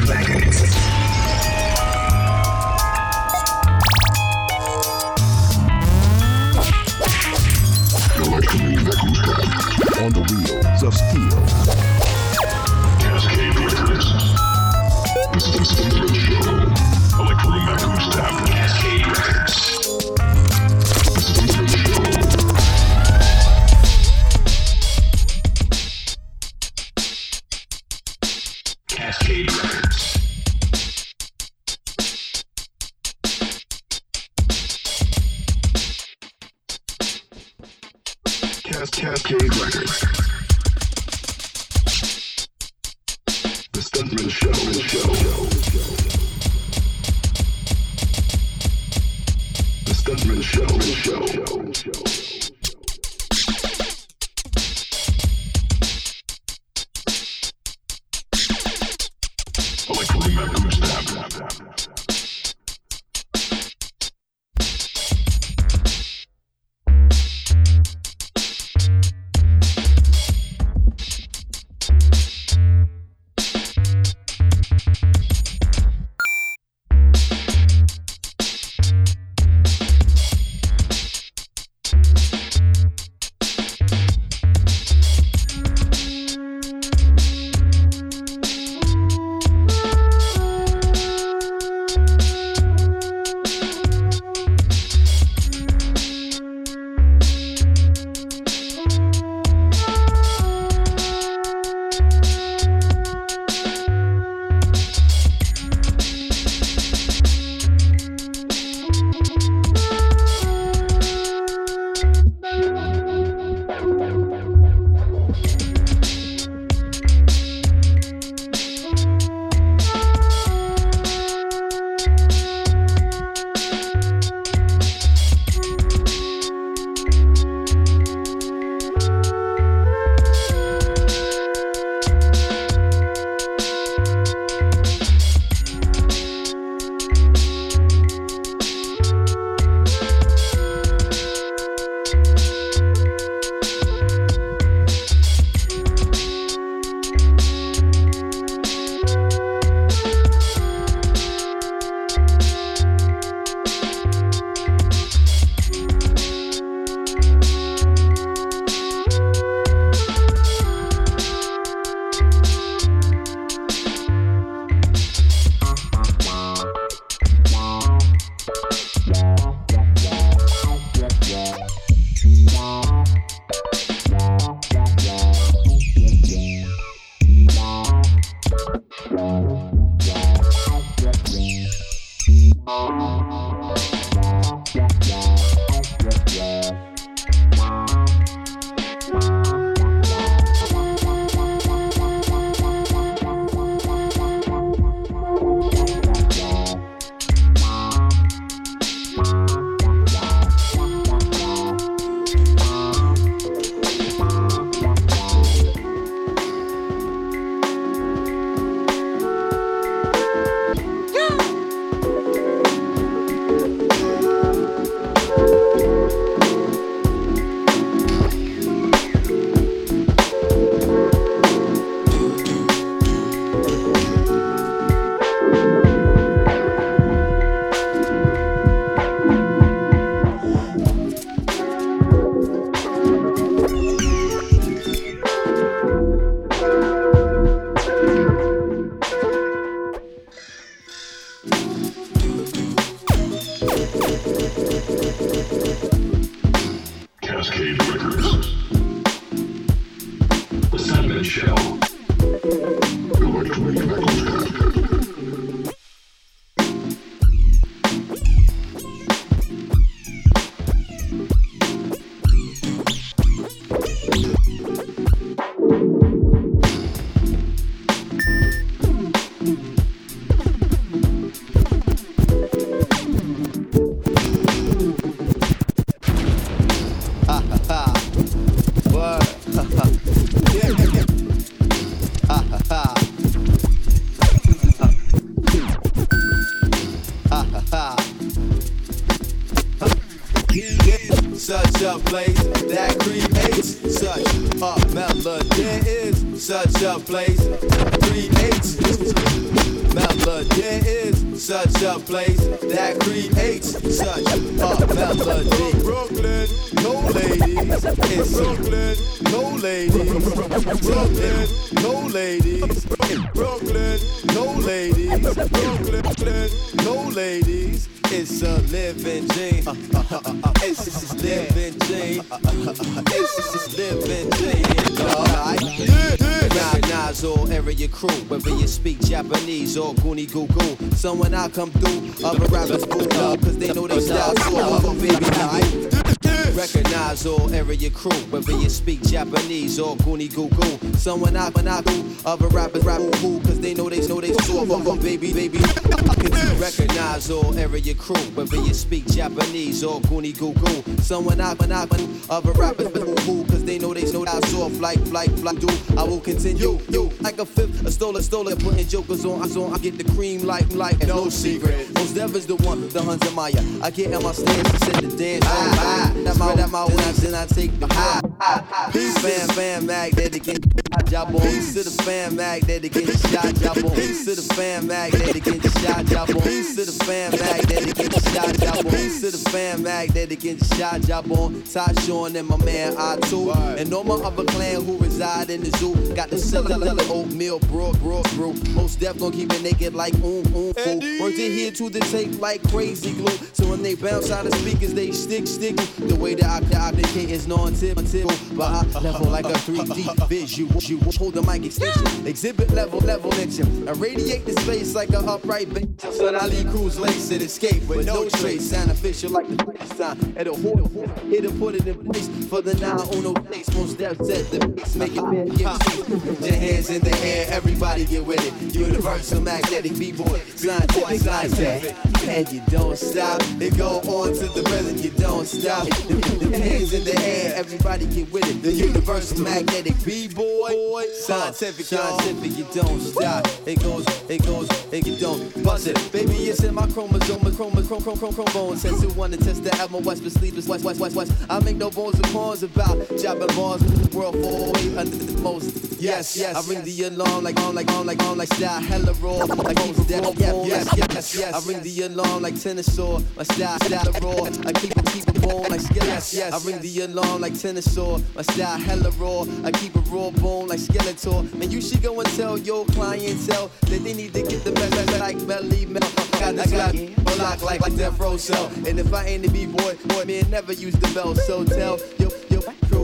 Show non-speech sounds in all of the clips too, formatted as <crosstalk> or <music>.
Cascade Records. Acoustic. on the wheels of steel. up, play I come through, other rappers boo up, cause they know they style so I'm baby. Alright. Recognize all area crew, whether you speak Japanese or Goonie Goo Goo. Someone I when I do, other rappers rap cool, cause they know they know they so I'm a baby, baby. Recognize all area crew, whether you speak Japanese or Goonie Goo Goo. Someone I when I when other rappers cool, cause they know they know that soft like like like do. I will continue, you like a fifth, stolen, stolen, putting jokers on. I on, I get the cream like like no secret. Most is the one, the Hunter Maya. I get in my stance and set the dance. Ah, ah, spread out my wings and I take the high. Peace, fam, magnetic and job on. Peace to the fam, magnetic and shot job on. Peace to the fam, magnetic and shot job on. Peace to the fam, magnetic and shot job on. Peace to the fam, magnetic and shot job on. Ty Sean and my man I2. And all my other clan who reside in the zoo. Got the cellar, oatmeal, bro, bro, bro. Most deaf gon' keep it naked like oom, oom, fool. Worked it here to the tape like crazy glue. So when they bounce out of speakers, they stick, stick. The way that I communicate is non-tip, tip, but I level like a 3D visual. You hold the mic extension, exhibit level, level action. I radiate the space like a upright bench. So I Cruz lace and escape with no trace. Sound official like the sign at a hit and put it in place for the now uno place. Most steps at the mix, make it man Put your hands in the air, everybody get with it. Universal magnetic b-boy, scientific, scientific, and you don't stop. It go on to the rhythm, you don't stop. The, the hands in the air, everybody get with it. The universal magnetic b-boy, scientific, scientific, you don't stop. It goes, it goes, it don't bust it. Baby, it's in my chromosome, chromosome, chrome, chrome, chrome, chrome. Says who wanna test the album, west, but sleepless, west, west, west, west. I make no bones and pawns about dropping bars with the world for way under the most. Yes, yes. I ring the alarm like on, like on, like on, like style hella raw. Like keep dead, yes, yes, yes, yes. I ring the alarm like tennis saw. My style, style raw. I keep it, keep it bone like skeleton. Yes, yes. I ring the alarm like tennis saw. My style hella raw. I keep it raw bone like skeleton. Man, you should go and tell your clientele that they need to get the best, best like belly mel. Got the Glock, block like like death row cell. And if I ain't the b-boy, boy, man, never use the bell. So tell your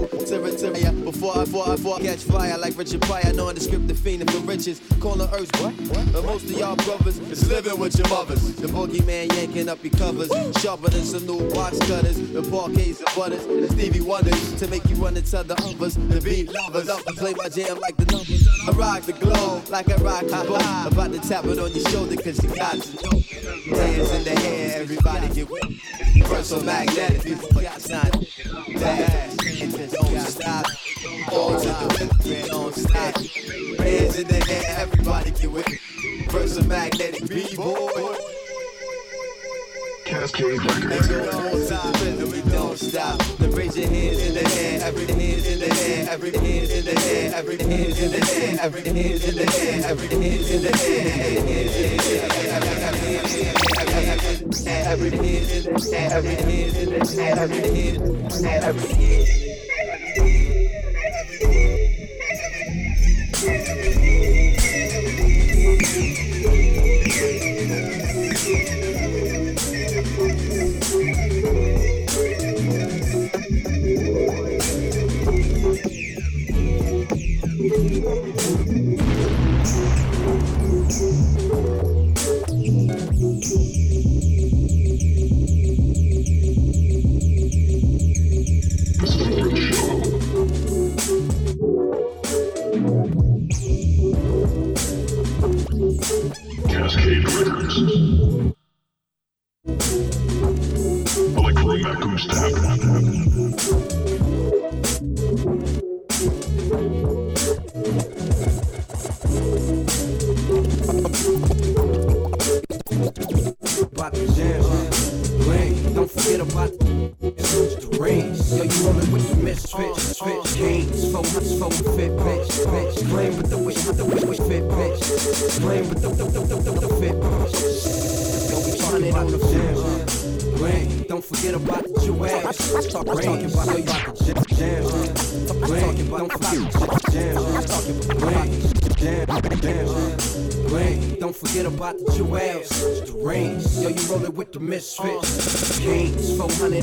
crew to before I before I before I catch fire like Richard Pryor. Knowing the script, the fiend for riches. Calling Earth what? But most of y'all brothers is living with your mothers. The boogeyman yanking up your covers, sharper than some new box cutters. The parquets and butters, the Stevie Wonders to make you run into the others. The beat lovers, up and play my jam like the numbers. I rock the glow like I rock the boat. About to tap it on your shoulder cause you got to know. Hands in the air, everybody get wet. Universal magnetic, people got sign. That don't stop. All to the limit, don't stop. Hands in the air, everybody get with it. Universal magnetic, b-boy. Cascade Records. go the whole time, and we don't stop. the raise your hands in the air, every hand in the air, every hand in the air, every hand in the air, every hand in the air, every hand in the air. Every hand in the air, every hand in the air, every in the every. Thank you. Yeah.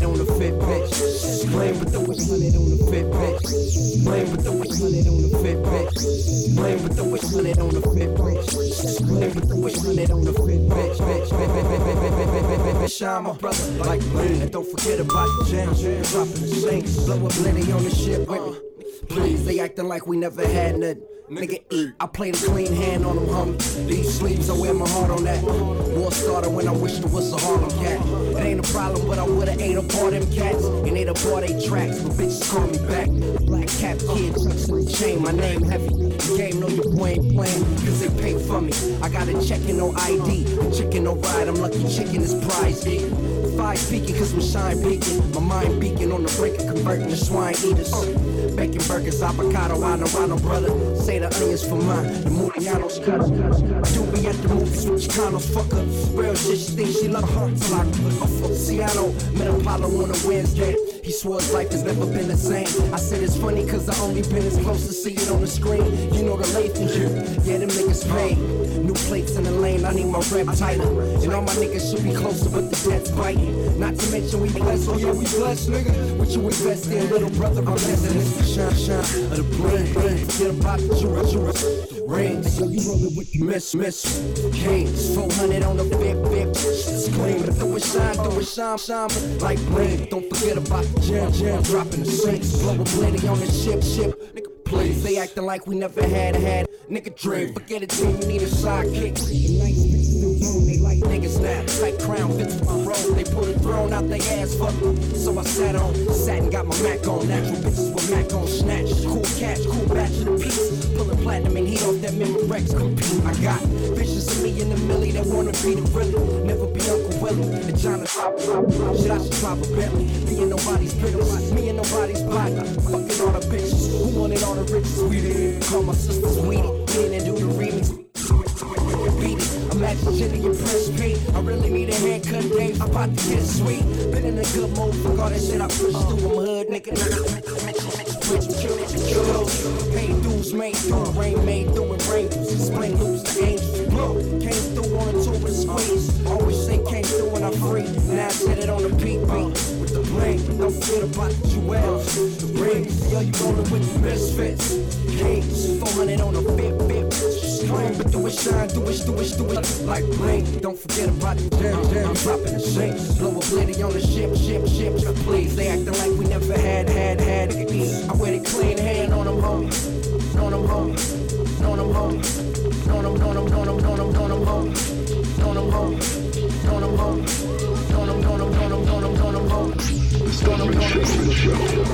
hundred on the bitch. Blame with the witch it on the bitch. Blame with the witch it on the bitch. Blame with the witch it on the bitch. Blame with the witch it on the Fitbit. Shine my brother like rain, and don't forget about the jams. Dropping the shanks, blow a blenny on the shit with me. Please, they acting like we never had nothing. Nigga, eat. I played a clean hand on them, homie. These sleeves, I wear my heart on that. War started when I wished it was a Harlem cat. It ain't a problem, but I would've ate up all them cats. And ate up all they tracks, but bitches call me back. Black cap kids, chain, my name heavy. The game know your boy ain't playing, cause they pay for me. I got a checkin' no ID, chicken no ride. I'm lucky chicken is prize. Five speaking, cause I'm shine peaking. My mind beacon on the brink of converting to swine eaters. Bacon burgers, avocado, I know, I know, brother. Say the onions for mine, the Murianos cut Do be at the movies with Chicanos, fuck her. Real shit, she thinks she love her. Till I put her fuck Seattle. Met Apollo on a Wednesday. He swore his life has never been the same. I said it's funny cause I only been as close to see it on the screen. You know the Lathan shit. Yeah, them niggas pay. New plates in the lane, I need my rep tighter. And all my niggas should be closer, but the debt's biting. Not to mention we blessed, oh yeah, we blessed, nigga. What you invest in, little brother, I'm blessing. It's the shine, shine of the. Forget about the jewel, jewel, the rings. You rollin' with the miss, miss. Kings, 400 on the bip, bip. Scream, do it shine, do it shine, shine. Like bling, don't forget about the jam, jam. Dropping the sinks, blow a plenty on the ship, ship. Nigga, please. They acting like we never had, had. Nigga, dream, forget it, team, you need a sidekick. Nice bitches still known, they like niggas now. Tight crown fits my robe, they pull the throne out they ass, fuck. So I sat on, sat and got my Mac on. Natural bitches with Mac on snatch. Cool catch, cool batch of the piece. Pulling platinum and heat off that Memorex compete. I got visions of me in the millie that wanna be the really. Never be Uncle Willie. And John drop, drop, drop. Shit, I should drop a Bentley. Be in nobody's business. Me and nobody's body. Fucking all the bitches. Who wanted all the riches? We did. Call my sisters Weedy. We didn't do the remix. Beat. Imagine Jenny and Prince P. I really need a haircut, Dave. I'm about to get sweet. Been in a good mood for all that shit I pushed through. I'm hood, nigga. Pay dues made through rain, made through and rainbows. Explain loops to angels. Blow. Came through on a tour and squeeze. Always say came through when I'm free. Now I set it on the peak beat. The bling. Don't about the jewels. The rings. Yo, you rollin' with the misfits. Kings. 400 on bip, bip. Scream, but do it shine, do it, do it, do it like bling. Don't forget about the jam, jam. I'm dropping the sinks. Blow a blitty on the ship, ship, ship. Please, they acting like we never had, had, had. I wear the clean hand on them, homie. On them, homie. On them, homie. On them, on them, on them, on them, on them, homie. On them, homie. On them, homie. Show.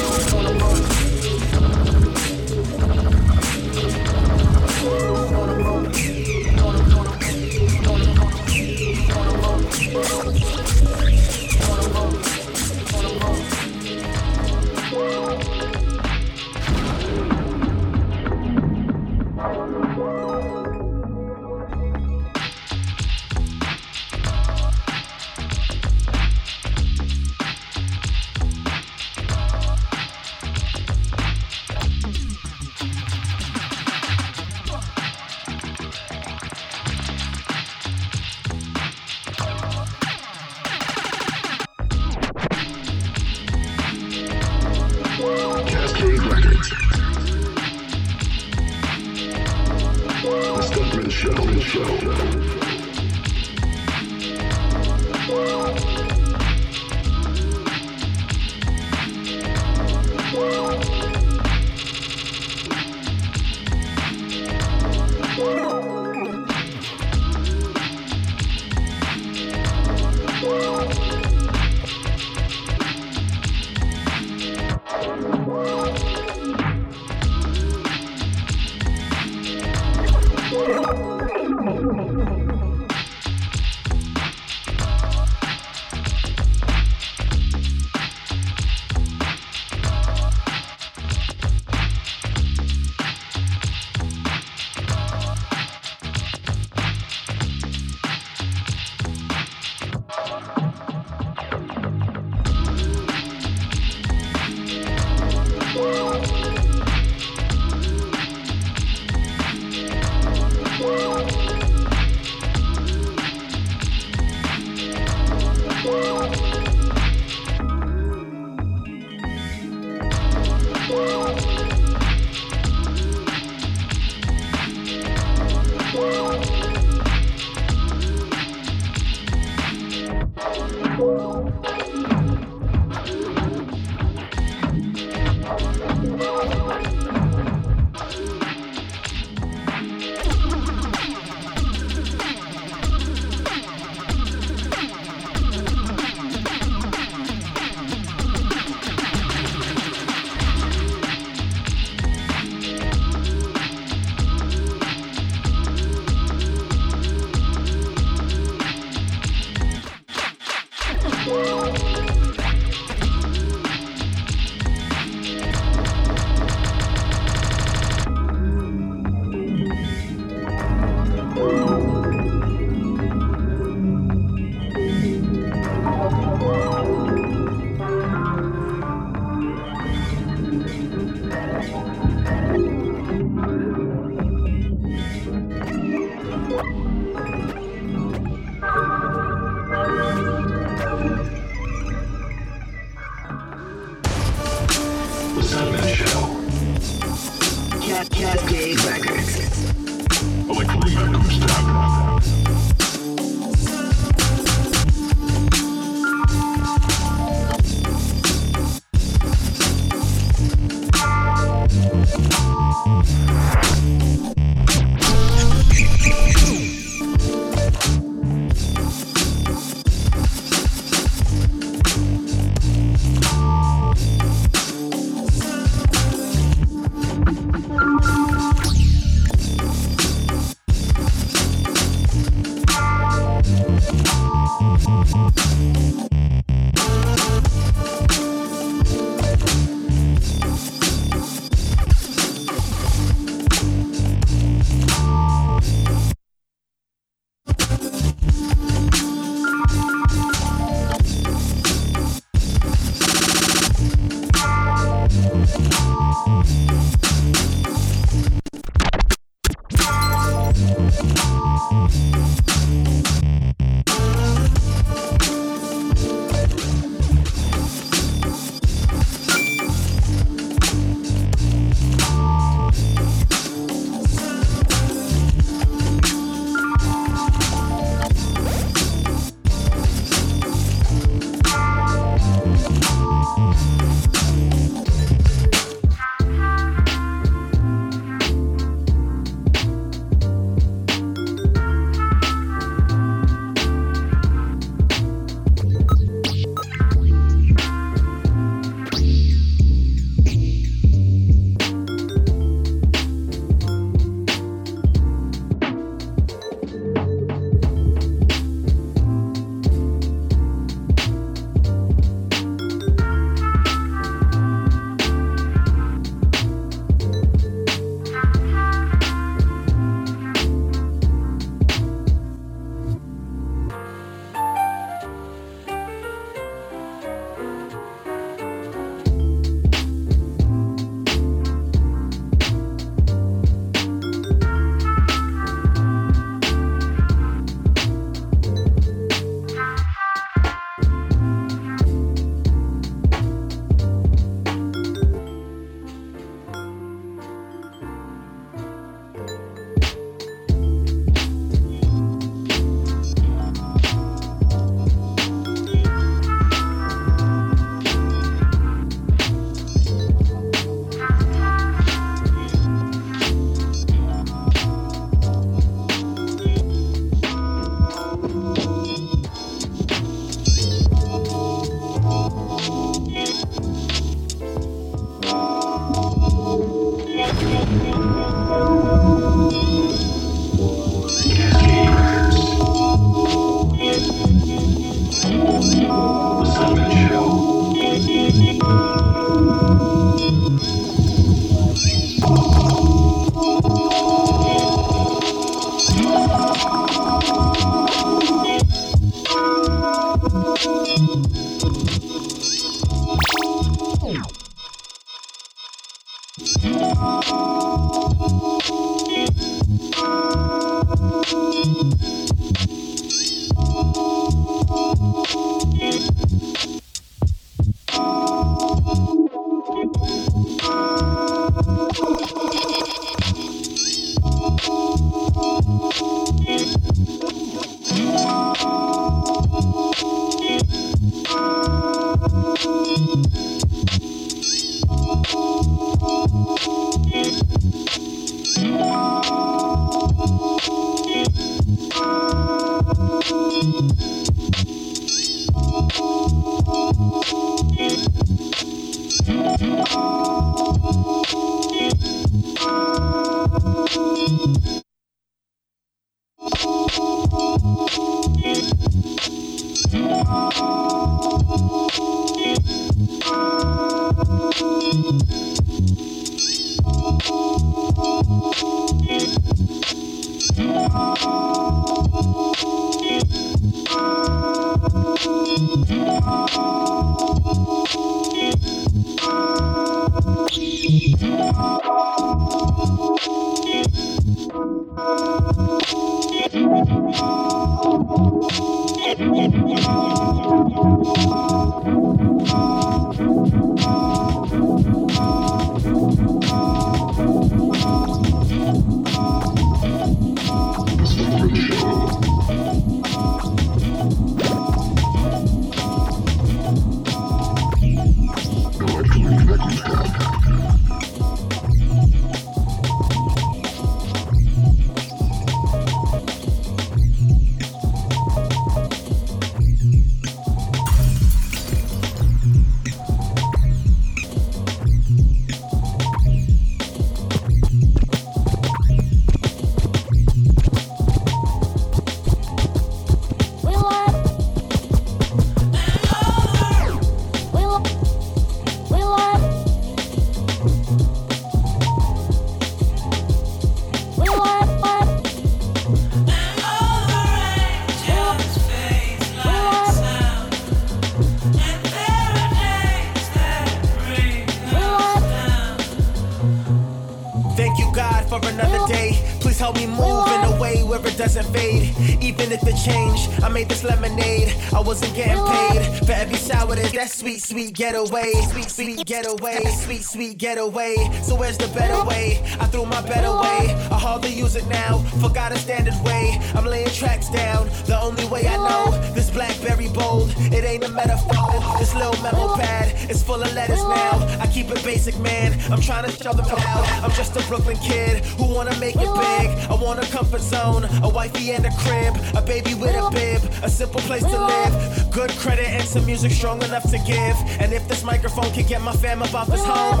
made this lemonade. I wasn't getting paid. For every sour that's sweet, sweet getaway. Sweet, sweet getaway. Sweet, sweet getaway. So where's the better way? I threw my bed away. I hardly use it now. Forgot a standard way. I'm laying tracks down. The only way I know. This blackberry bold. It ain't a metaphor. This little memo pad. It's full of letters now. I keep it basic, man. I'm trying to show them out. I'm just a Brooklyn kid who wanna make it big. I want a comfort zone. A wifey and a crib. A baby with a bib. A simple place to live. Good credit and some music strong enough to give. And if this microphone can get my fam about this home,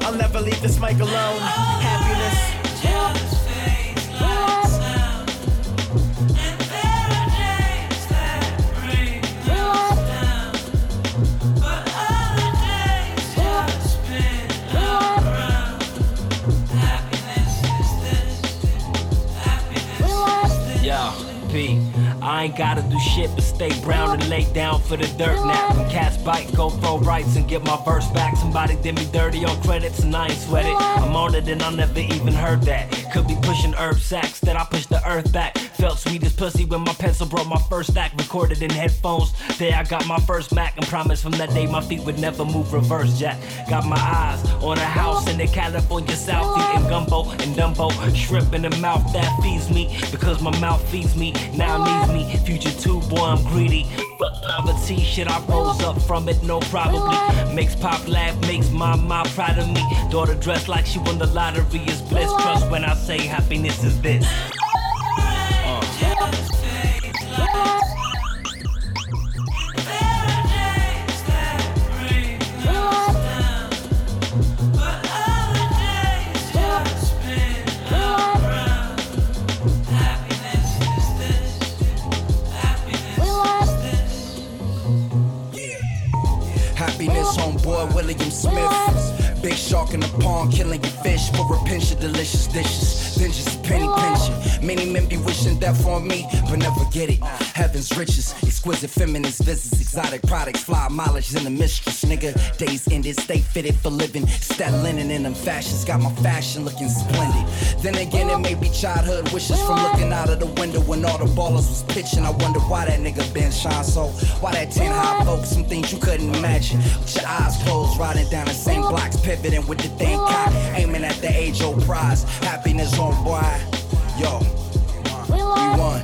I'll never leave this mic alone. Happiness. I ain't gotta do shit but stay brown and lay down for the dirt nap. When cats bite, go throw rights and get my verse back. Somebody did me dirty on credits and I ain't sweat it. I'm on it and I never even heard that. Could be pushing herb sacks that I push the earth back. Felt sweet as pussy when my pencil broke my first stack. Recorded in headphones. There I got my first Mac and promised from that day my feet would never move reverse jack. Got my eyes on a house in the California South eating gumbo and Dumbo. Shrimp in the mouth that feeds me because my mouth feeds me. Now needs me. Future two, boy, I'm greedy. Fuck poverty, shit, I rose up from it, no probably. Makes pop laugh, makes my mom proud of me. Daughter dressed like she won the lottery is bliss. Trust when I say happiness is this. Uh. William Smith. Big shark in the pond, killing your fish for a pinch of delicious dishes. Then just a penny pinching. Many men be wishing that for me, but never get it. Heaven's riches, exquisite feminist visits, exotic products, fly mileage in the mistress. Nigga, days ended, stay fitted for living. Stat linen in them fashions, got my fashion looking splendid. Then again, it may be childhood wishes from looking out of the window when all the ballers was pitching. I wonder why that nigga Ben shine so. Why that 10 high folks, some things you couldn't imagine. With your eyes closed, riding down the same blocks, pivoting with the thing cock, aiming at the age old prize. Happiness on boy. Yo, we won.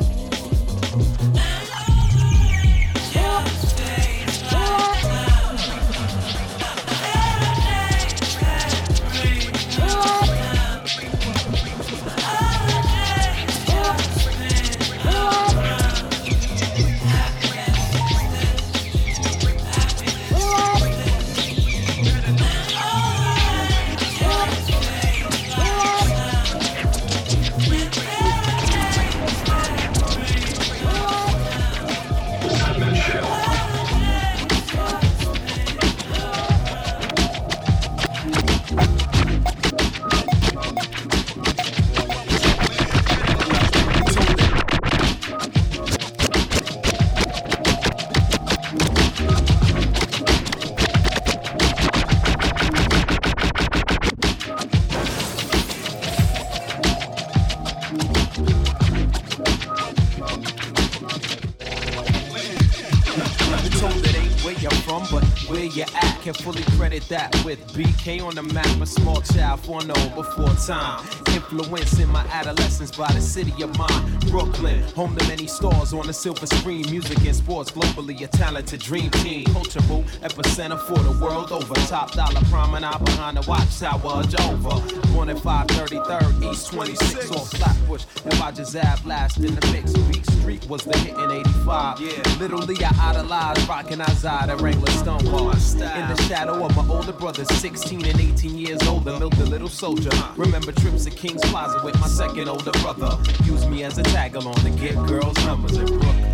With BK on the map. A small child foreknown oh before time. Influenced in my adolescence by the city of mine. Brooklyn, home to many stars on the silver screen. Music and sports globally, a talented dream team. Cultural epicenter for the world over. Top dollar promenade behind the watchtower Jehovah. Born at 533rd East 26 off Flatbush. And Rogers Ave last in the mix. Street was the hit in 85. Yeah. Literally, I idolized rocking outside at Wrangler Stonewall. In the shadow of my older brothers, 16 and 18 years old, older, milked a little soldier. Remember trips to King's Plaza with my second older brother. Used me as a tag along to get girls' numbers in Brooklyn.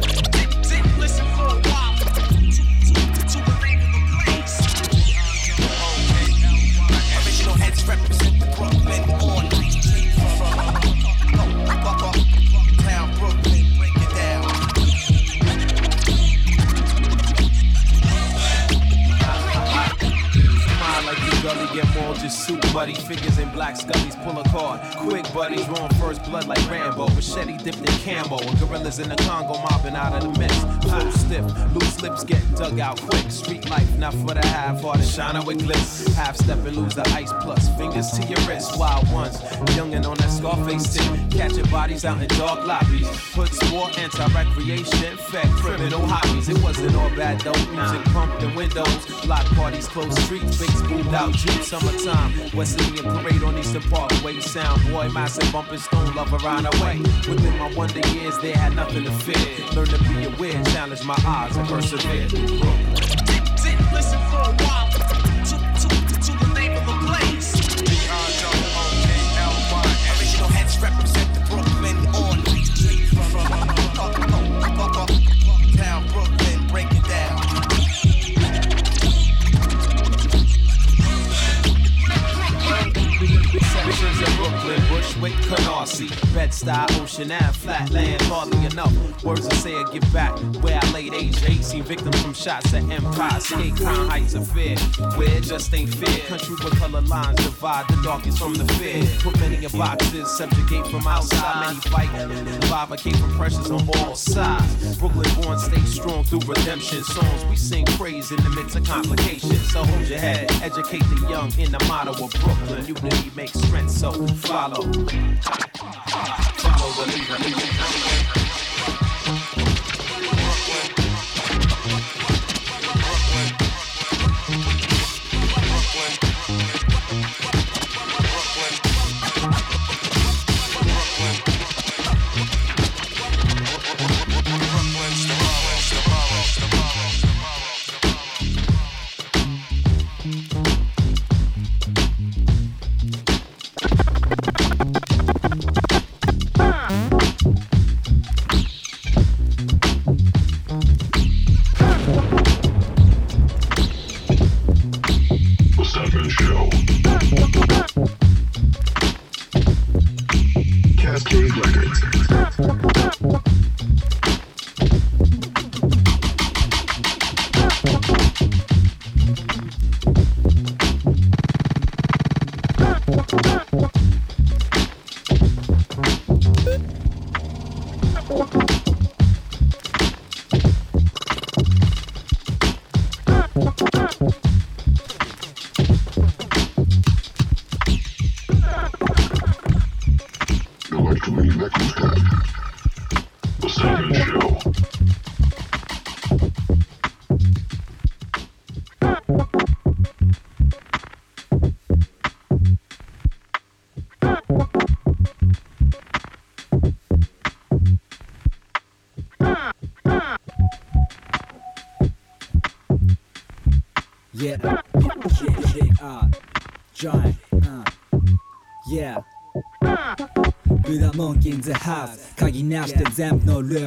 Machete dipped in camo. And gorillas in the Congo mobbing out of the mist. Flow stiff, loose lips get dug out quick. Street life, not for the half or the shiner with glitz. Half step and lose the ice plus. Fingers to your wrist, wild ones. Youngin' on that Scarface tip. Catching bodies out in dark lobbies. Put sport, anti-recreation, fed criminal hobbies. It wasn't all bad though. Music pumped in windows. Block parties, closed streets, big spooled out jeeps. Summertime, West Indian parade on Eastern Parkway. Sound boy, massive bumping stone love around our way. Within my wonder years, they had nothing to fear. Learn to be aware, challenge my odds, and persevere. Ocean Ave, Flatland, hardly enough words to say or give back. Where I laid age 18 victims from shots at Empire, skate crown heights of fear. Where it just ain't fair. Country with color lines divide the darkest from the fear. Put many in boxes, subjugate from outside. Many fight, advocate from pressures on all sides. Brooklyn born, stay strong through redemption. Songs we sing praise in the midst of complications. So hold your head, educate the young in the motto of Brooklyn. Unity makes strength, so follow. Follow the leader.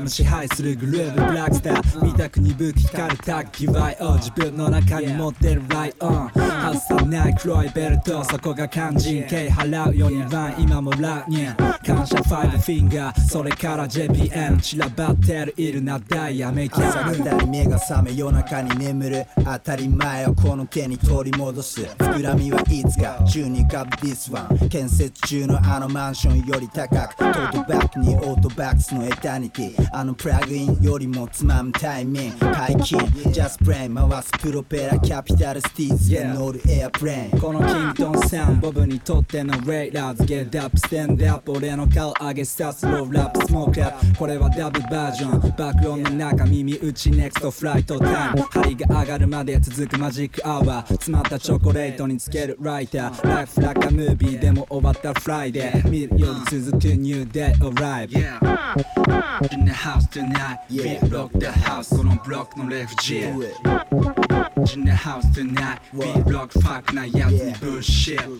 の支配するグルーブブラックスター見たく鈍く光るタッグ UIO 自分の中に持ってるライオン外さない黒いベルトそこが肝心敬払うようにワン今もラウニン感謝ファイブフィンガーそれから JPN 散らばってるいるなダイヤメイキャ朝ーだに目が覚め夜中に眠る当たり前をこの手に取り戻す膨らみはいつか中に浮かぶ This one 建設中のあのマンションより高くトートバッグにオートトバックスのエタニティあのプラグインよりもつまむタイミング解禁ジャスプレイン回すプロペラキャピタルスティーズで乗るエアプレインこのキントンサウンボブにとってのレイラーズ。ゲットアップステンドアップ俺の顔上げさスローラップスモークラップこれはダブルバージョン爆音の中耳打ち。ネクストフライトタイム針が上がるまで続く。マジックアワー詰まったチョコレートにつける。ライターライフラカムービーでも終わったフライデー見るより続く。ニューデイ arrive In the house tonight. We rock the house. このブロックのレフジー。In the house tonight. We rock fuck なやつにブッシュ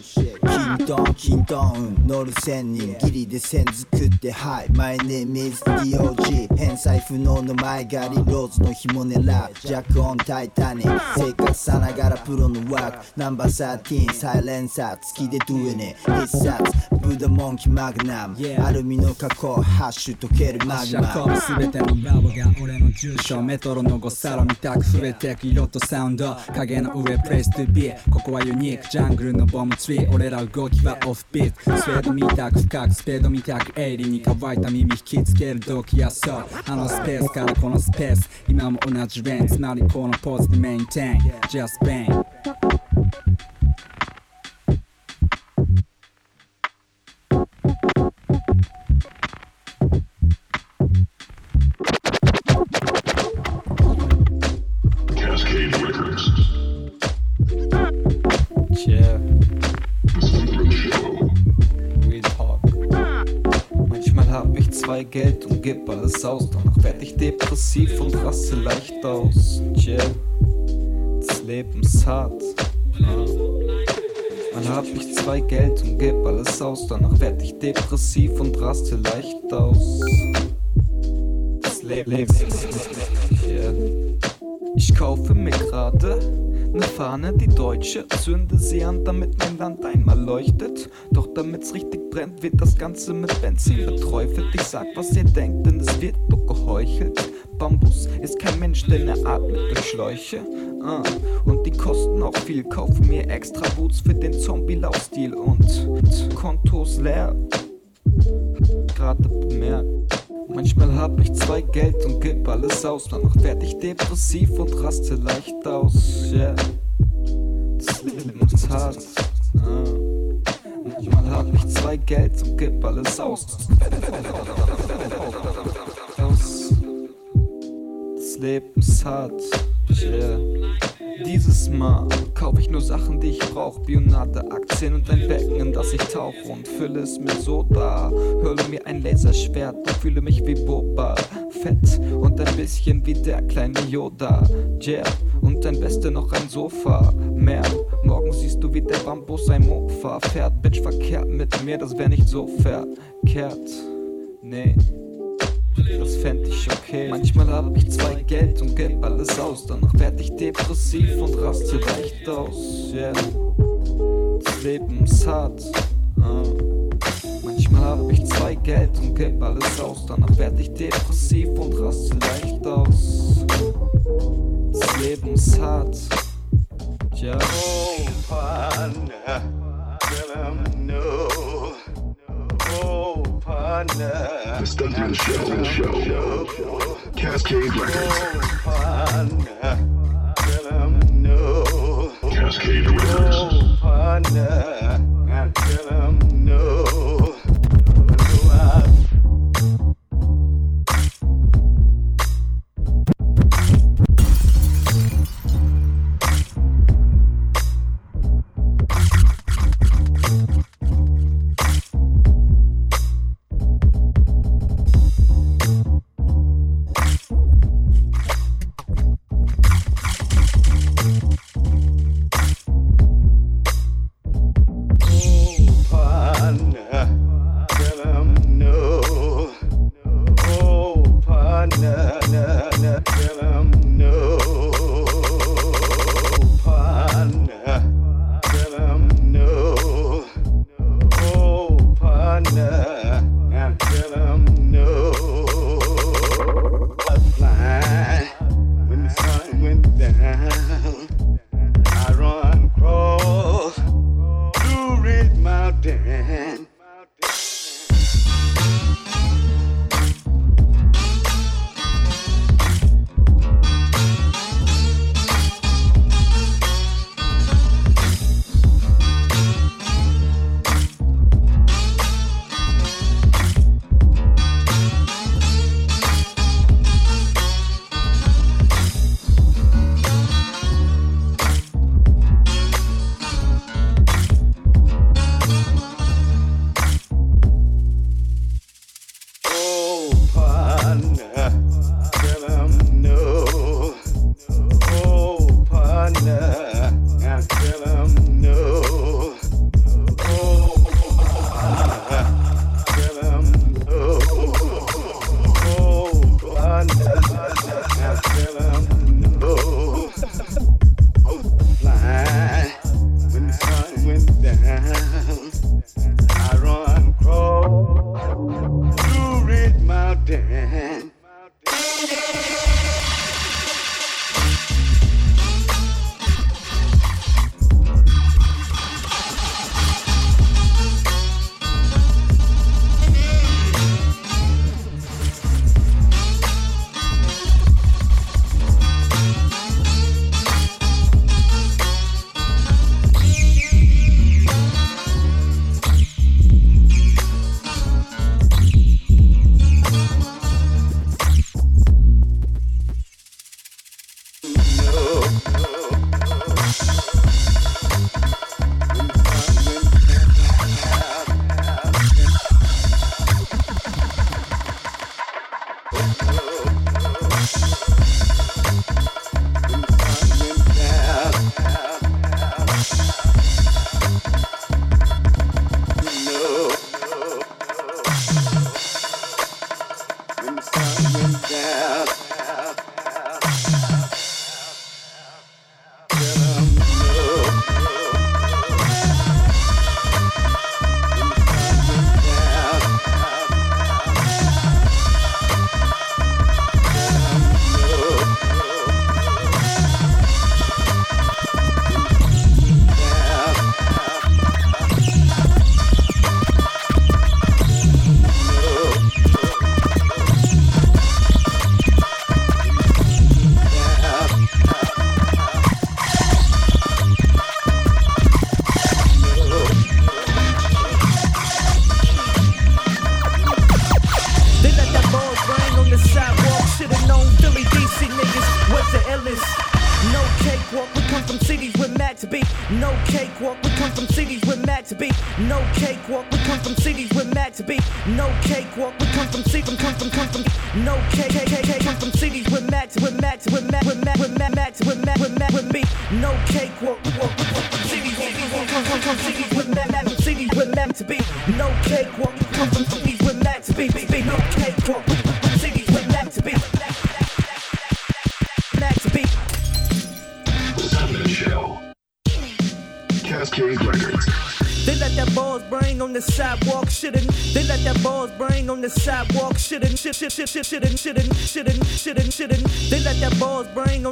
キントンキントン乗る千人ギリで線作ってはい My name is DOG 返済不能の前借りローズの紐狙うジャックオンタイタニック生活さながらプロのワークナンバー13サイレンサー月でドゥエネ一冊ブダモンキマグナムアルミの加工ハッシュ溶けるマグマブすべてのラボが俺の住所メトロの誤差路見たく増えてく色とサウンド影の上プレイス to be ここはユニークジャングルのボムツリー。俺ら動きはオフビート。スペード見たく深くスペード見たく鋭利に乾いた耳引きつける動機やそうあのスペースからこのスペース。今も同じレンつまりこのポーズでメインテイン。Just bang Geld und geb alles aus, danach werd ich depressiv und raste leicht aus. Yeah, das Leben ist hart. Manchmal hab ich zwei Geld und geb alles aus, danach werd ich depressiv und raste leicht aus. Das Leben ist yeah. Ich kaufe mir gerade ne Fahne, die deutsche, zünde sie an, damit mein Land einmal leuchtet. Doch damit's richtig brennt, wird das Ganze mit Benzin beträufelt. Ich sag, was ihr denkt, denn es wird doch geheuchelt. Bambus ist kein Mensch, denn er atmet durch Schläuche. Ah, und die kosten auch viel. Kaufe mir extra Boots für den Zombie-Laufstil und Kontos leer. Gerade bemerkt. Manchmal hab ich zwei Geld und geb alles aus. Danach werd ich depressiv und raste leicht aus. Yeah. Das Leben ist hart. Ah. Manchmal hab ich zwei Geld und geb alles aus. aus. Das Leben ist hart. Yeah. Dieses Mal kauf ich nur Sachen, die ich brauch. Bionade, Aktien und ein Becken, in das ich tauche und fülle es mit Soda. Hülle mir ein Laserschwert und fühle mich wie Boba. Fett und ein bisschen wie der kleine Yoda. Yeah, und ein Beste noch ein Sofa. Mehr, morgen siehst du, wie der Bambus ein Mofa fährt. Bitch, verkehrt mit mir, das wär nicht so verkehrt. Nee. Das fänd ich okay. Manchmal hab ich zwei Geld und geb alles aus. Danach werd ich depressiv und raste leicht aus. Yeah. Das Leben ist hart. Ah. Manchmal hab ich zwei Geld und geb alles aus. Danach werd ich depressiv und raste leicht aus. Das Leben ist hart. Ja. Oh, partner, tell no. Oh, partner. The Stunter Show. Show. Cascade Records. Oh, tell no. Cascade Records. Oh, partner, tell 'em no. No,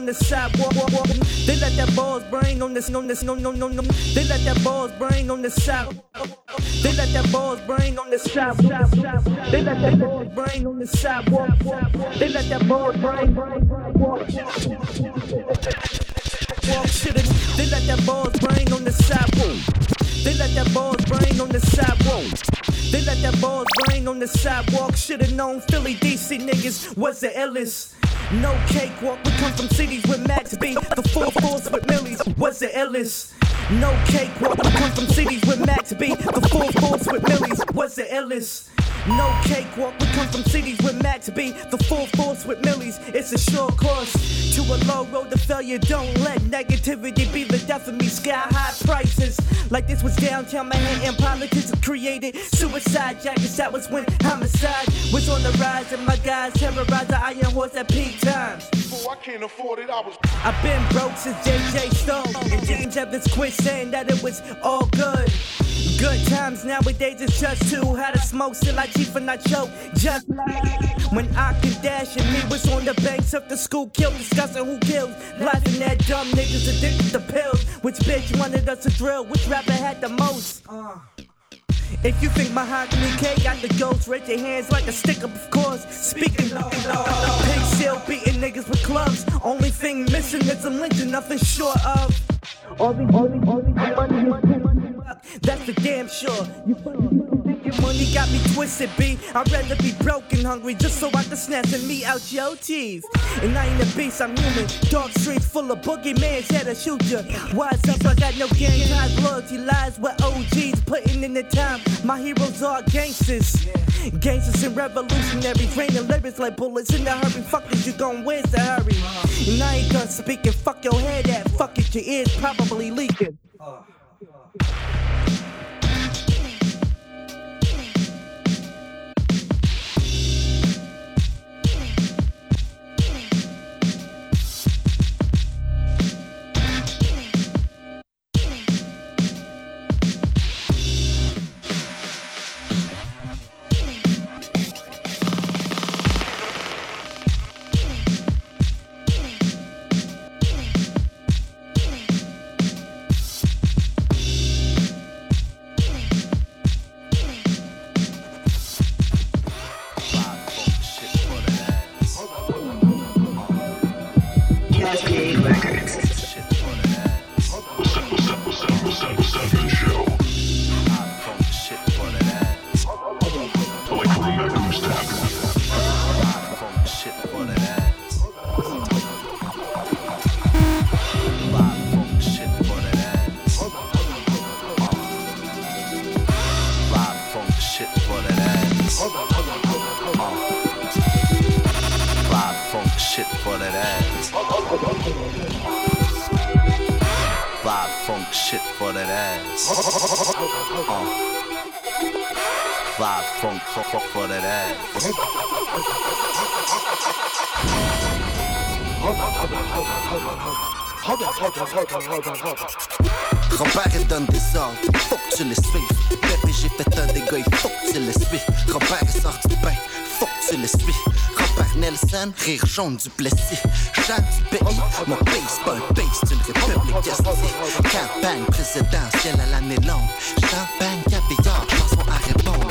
the sidewalk. They let that balls bang on this, on this, no, no, no, no. They let that balls bang on the sidewalk. They let that balls bang on the sidewalk. They let that balls bang on the sidewalk. They let that balls shouldn't. They let that balls bang on the sidewalk. They let that balls bang on the sidewalk. They let that balls bang on the sidewalk. Should've known Philly DC niggas was the illest. No cakewalk, we come from cities with Max B. The full force with Millies was the illest. No cakewalk, we come from cities with Max B. The full force with Millies was the illest. No cakewalk, we come from cities with Max B. The full force with Millies, it's a short course to a low road to failure. Don't let negativity be the death of me. Sky high prices, like this was downtown Manhattan. Politics created suicide jackets. That was when homicide was on the rise, and my guys terrorized the iron horse at peak times. Fool, I can't afford it. I was. I've been broke since JJ Stone, and James Evans quit saying that it was all good. Good times nowadays it's just two. How to smoke still I cheap and I choke. Just like when I can dash and me was on the banks of the Schuylkill, discussing who kills. Laughing at dumb niggas addicted to pills. Which bitch wanted us to drill? Which rapper had the most? Uh. If you think my Mahogany K got the ghost, raise your hands like a stick up, of course. Speaking of pig still beating niggas with clubs. Only thing missing is a lynching, nothing short of. All these, all these, all these money, that's for damn sure. You your money got me twisted, B. I'd rather be broke and hungry just so I can snatch and me out your teeth. And I ain't a beast, I'm human. Dark streets full of boogeyman's to shoot ya. Wise up, I got no gang ties, loyalty lies with OGs putting in the time. My heroes are gangsters. Gangsters and revolutionaries, raining lyrics like bullets in the hurry. Fuck it, you gon' where's the hurry? And I ain't done speaking, fuck your head at, fuck it, your ears probably leaking. Música Grand-père il donne des ordres, faut que tu les suives. Bébé, j'ai fait un dégât, il faut que tu les suives. Grand-père est sorti du bain, faut que tu les suives. Grand-père Nelson, rire jaune du plessis. Jean du pays, mon pays, c'est pas un pays, c'est une république gastique. Campagne présidentielle à l'année longue. Champagne, caviar, chanson à répondre.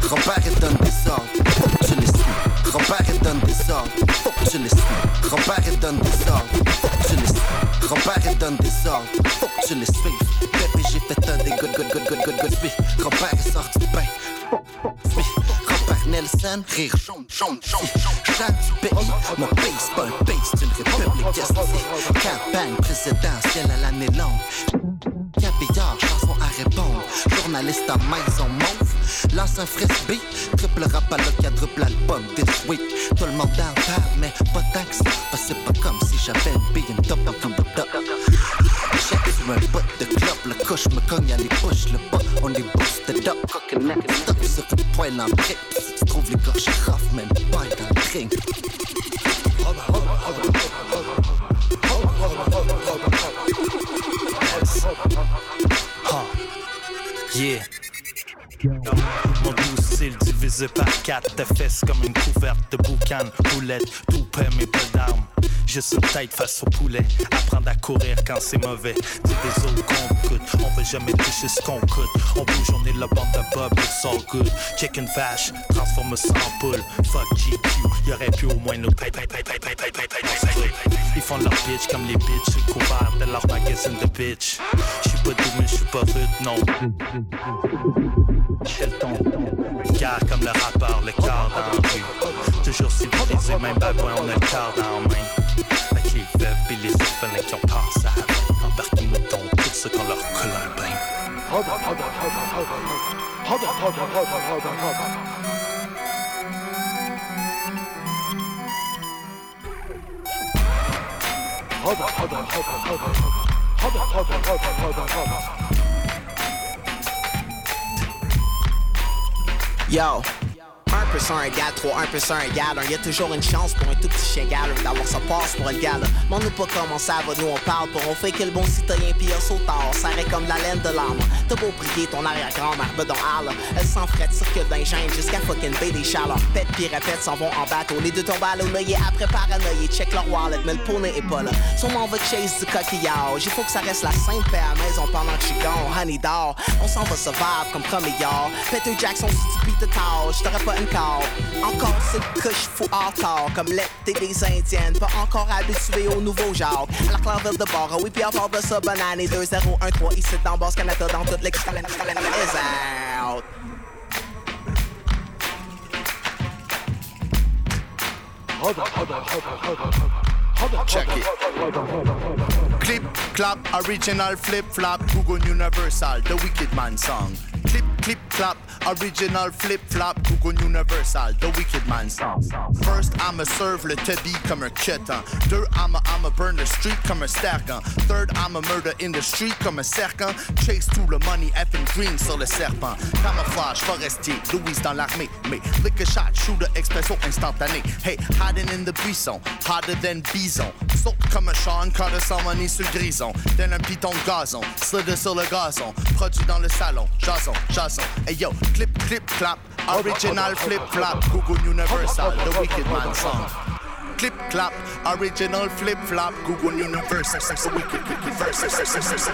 Grand-père il donne des ordres, faut que tu les suives. Grand-père il donne des ordres, faut que tu les suives. Grand-père il donne des ordres, Grand-père il donne des ordres, faut que tu les suives. Bébé j'ai fait un des good good good good good good good. Grand-père est sorti du bain. Grand-père Nelson, rire jaune jaune jaune. Pays, mon pays c'est pas un pays, c'est république gastique. Campagne présidentielle à l'année longue. Caviar, chanson à répondre. Journaliste en maison mauve. Lance un frisbee. Triple rap à le quadruple album this week. Tout le monde en parle, mais pas tant que ça. Parce que c'est pas comme si j'avais une bille, une top, double top. Check sur un bout de club. Le couche me cogne à les. Le bas, on est boosted up. Stop sur une poêle en brique. Tu trouves les gorges rough, même pas dans le. Yeah. Divisé par quatre, tes fesses comme une couverte de boucan, boulette, tout paie mes pas d'armes. Juste une tête face au poulet, apprendre à courir quand c'est mauvais. Dis des autres qu'on coûte, on veut jamais toucher ce qu'on coûte. On bouge, on est le bande de bob, it's all good. Chicken vache, transforme ça en poule. Fuck GQ, y'aurait pu au moins nous paye, paye, paye, paye, paye, paye, paye, paye. Ils font leur bitch comme les bitches, sur le couvert de leur magazine de bitch. J'suis pas doux, mais j'suis pas rude, non. Quel ton, Car comme le rappeur, le cœur dans la rue. Toujours civilisé, même babouin, on a le cœur dans la main. Avec les veuves les orphelins qui ont passé à mettons tout ce qu'on leur colle un bain. Yo. Up. Yo, 1% égale 3, 1% égale 1. Y'a toujours une chance pour un tout petit chien galeux d'avoir sa passe pour le gala. M'en nous pas comment ça va, nous on parle pour on fait que le bon citoyen pis un sautard. Ça arrête comme la laine de l'âme. T'as beau prier ton arrière-grand-mère, bedon Arle. Elle s'en ferait circule d'un jusqu'à fucking baie des chaleurs. Pète pis répète s'en vont en bateau. Les deux tombent à l'oeil après paranoïe. Check leur wallet, mais le poney est pas là. Sûrement on va chase du coquillage. Il faut que ça reste la sainte paix à la maison pendant que je suis. Honey dort, on s'en va se vibe comme premier yard. Peter Jackson si tu the tâche, t'aurais pas une call. Encore cette couche fou hardcore comme l'été des Indiennes. Pas encore habitué au nouveau genre. À la clave de bord, oui, puis part de ça, banane et 2 0 1 3 ici dans Basse Canada, dans toute l'extrême is out. Check it. Clip, clap, original flip flop, Google Universal, the Wicked Man song. Clip, clip, clap, original flip flop, Google Universal, the Wicked Man song. First, I'ma serve le tubby comme ketan. Deux, I'ma, I'ma burn the street comme un stercan. Third, I'ma murder in the street comme un serpent. Chase tout le money, effing green sur le serpent. Camouflage, forestier, Louise dans l'armée. Mais lick a shot, shooter, expression instantanée. Hey, hiding in the buisson, hotter than bison. Saute comme un Sean Carter sans money sur grison. Then un piton de gazon, slide sur le gazon. Produit dans le salon, jason, jason. Hey yo, clip, clip, clap. Original flip flop, Google Universal, the Wicked Man song. Clip clap, original flip flop, Google Universal, the Wicked Universal.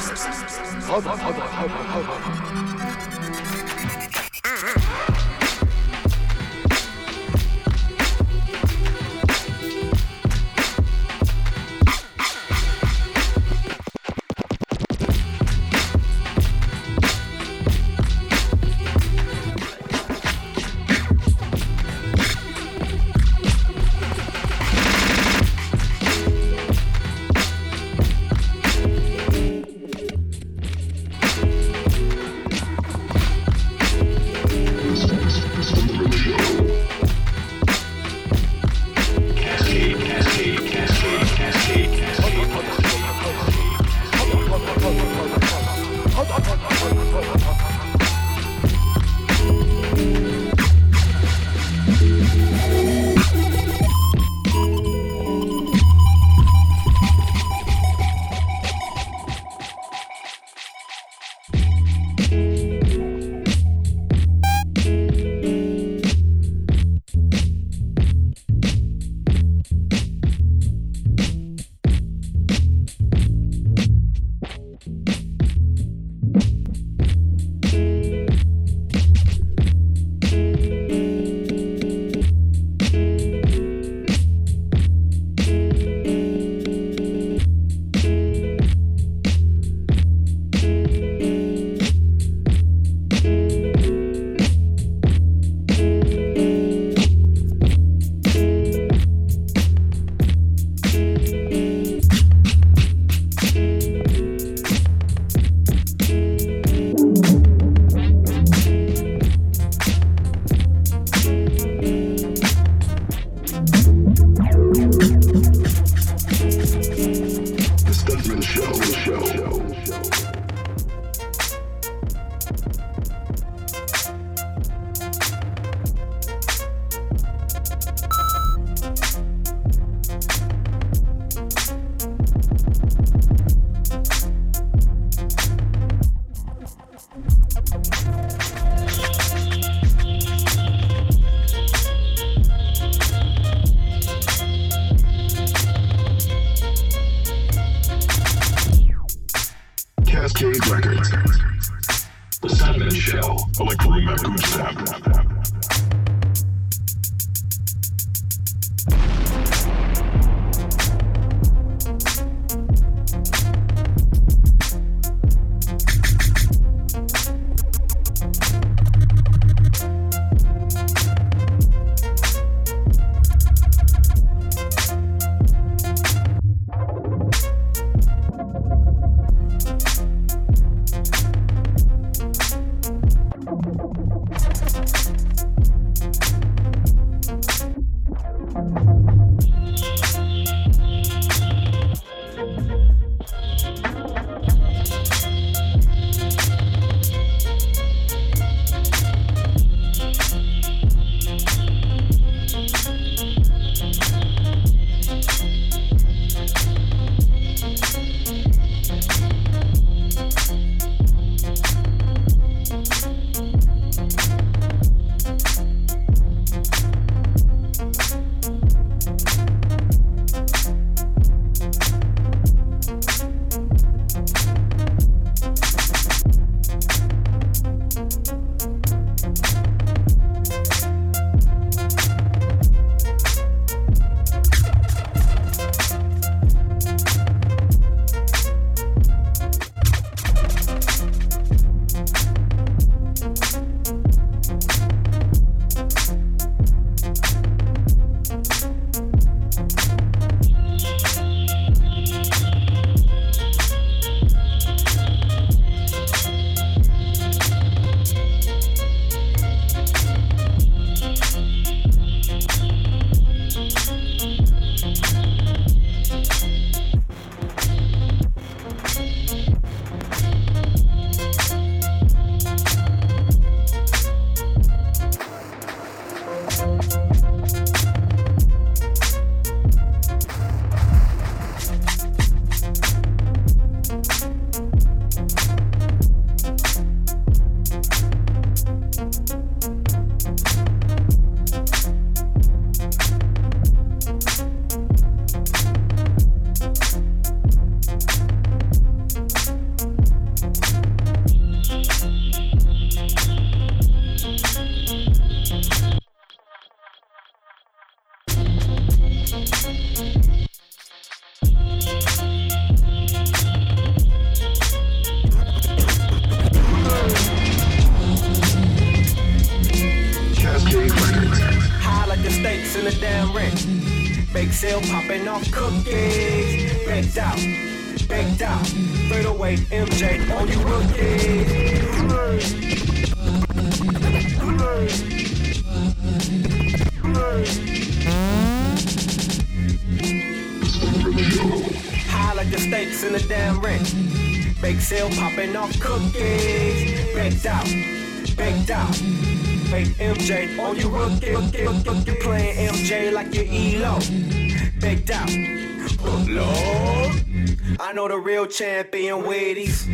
Champion Wheaties.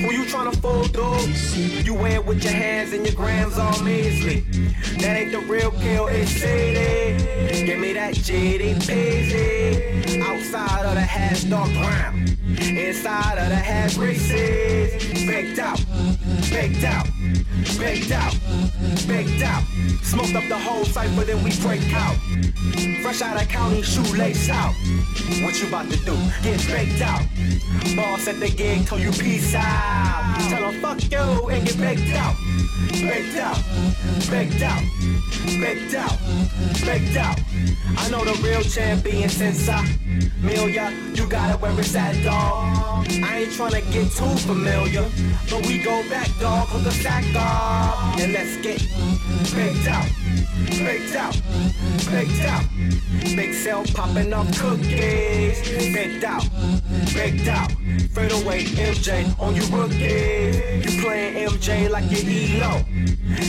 Who you tryna fool, dude? You win with your hands and your grams all measly. That ain't the real kill, it's CD. Give me that GD peasy. Outside of the hash dark brown. Inside of the hash Reese's. Baked out, baked out, baked out, baked out. Smoked up the whole cipher, then we break out. Fresh out of county, shoelace out. What you about to do? Get baked out. Boss at the gig, told you peace out. Tell him fuck you and get baked out. Baked out, baked out, baked out, baked out. I know the real champion since I Milia, you got it where it's at, dog. I ain't tryna get too familiar, but we go back, dog, on the sack off. And let's get baked out, baked out, baked out. Big cell popping off cookies. Baked out, baked out. Fade away, MJ on you rookies. You playing MJ like you ELO.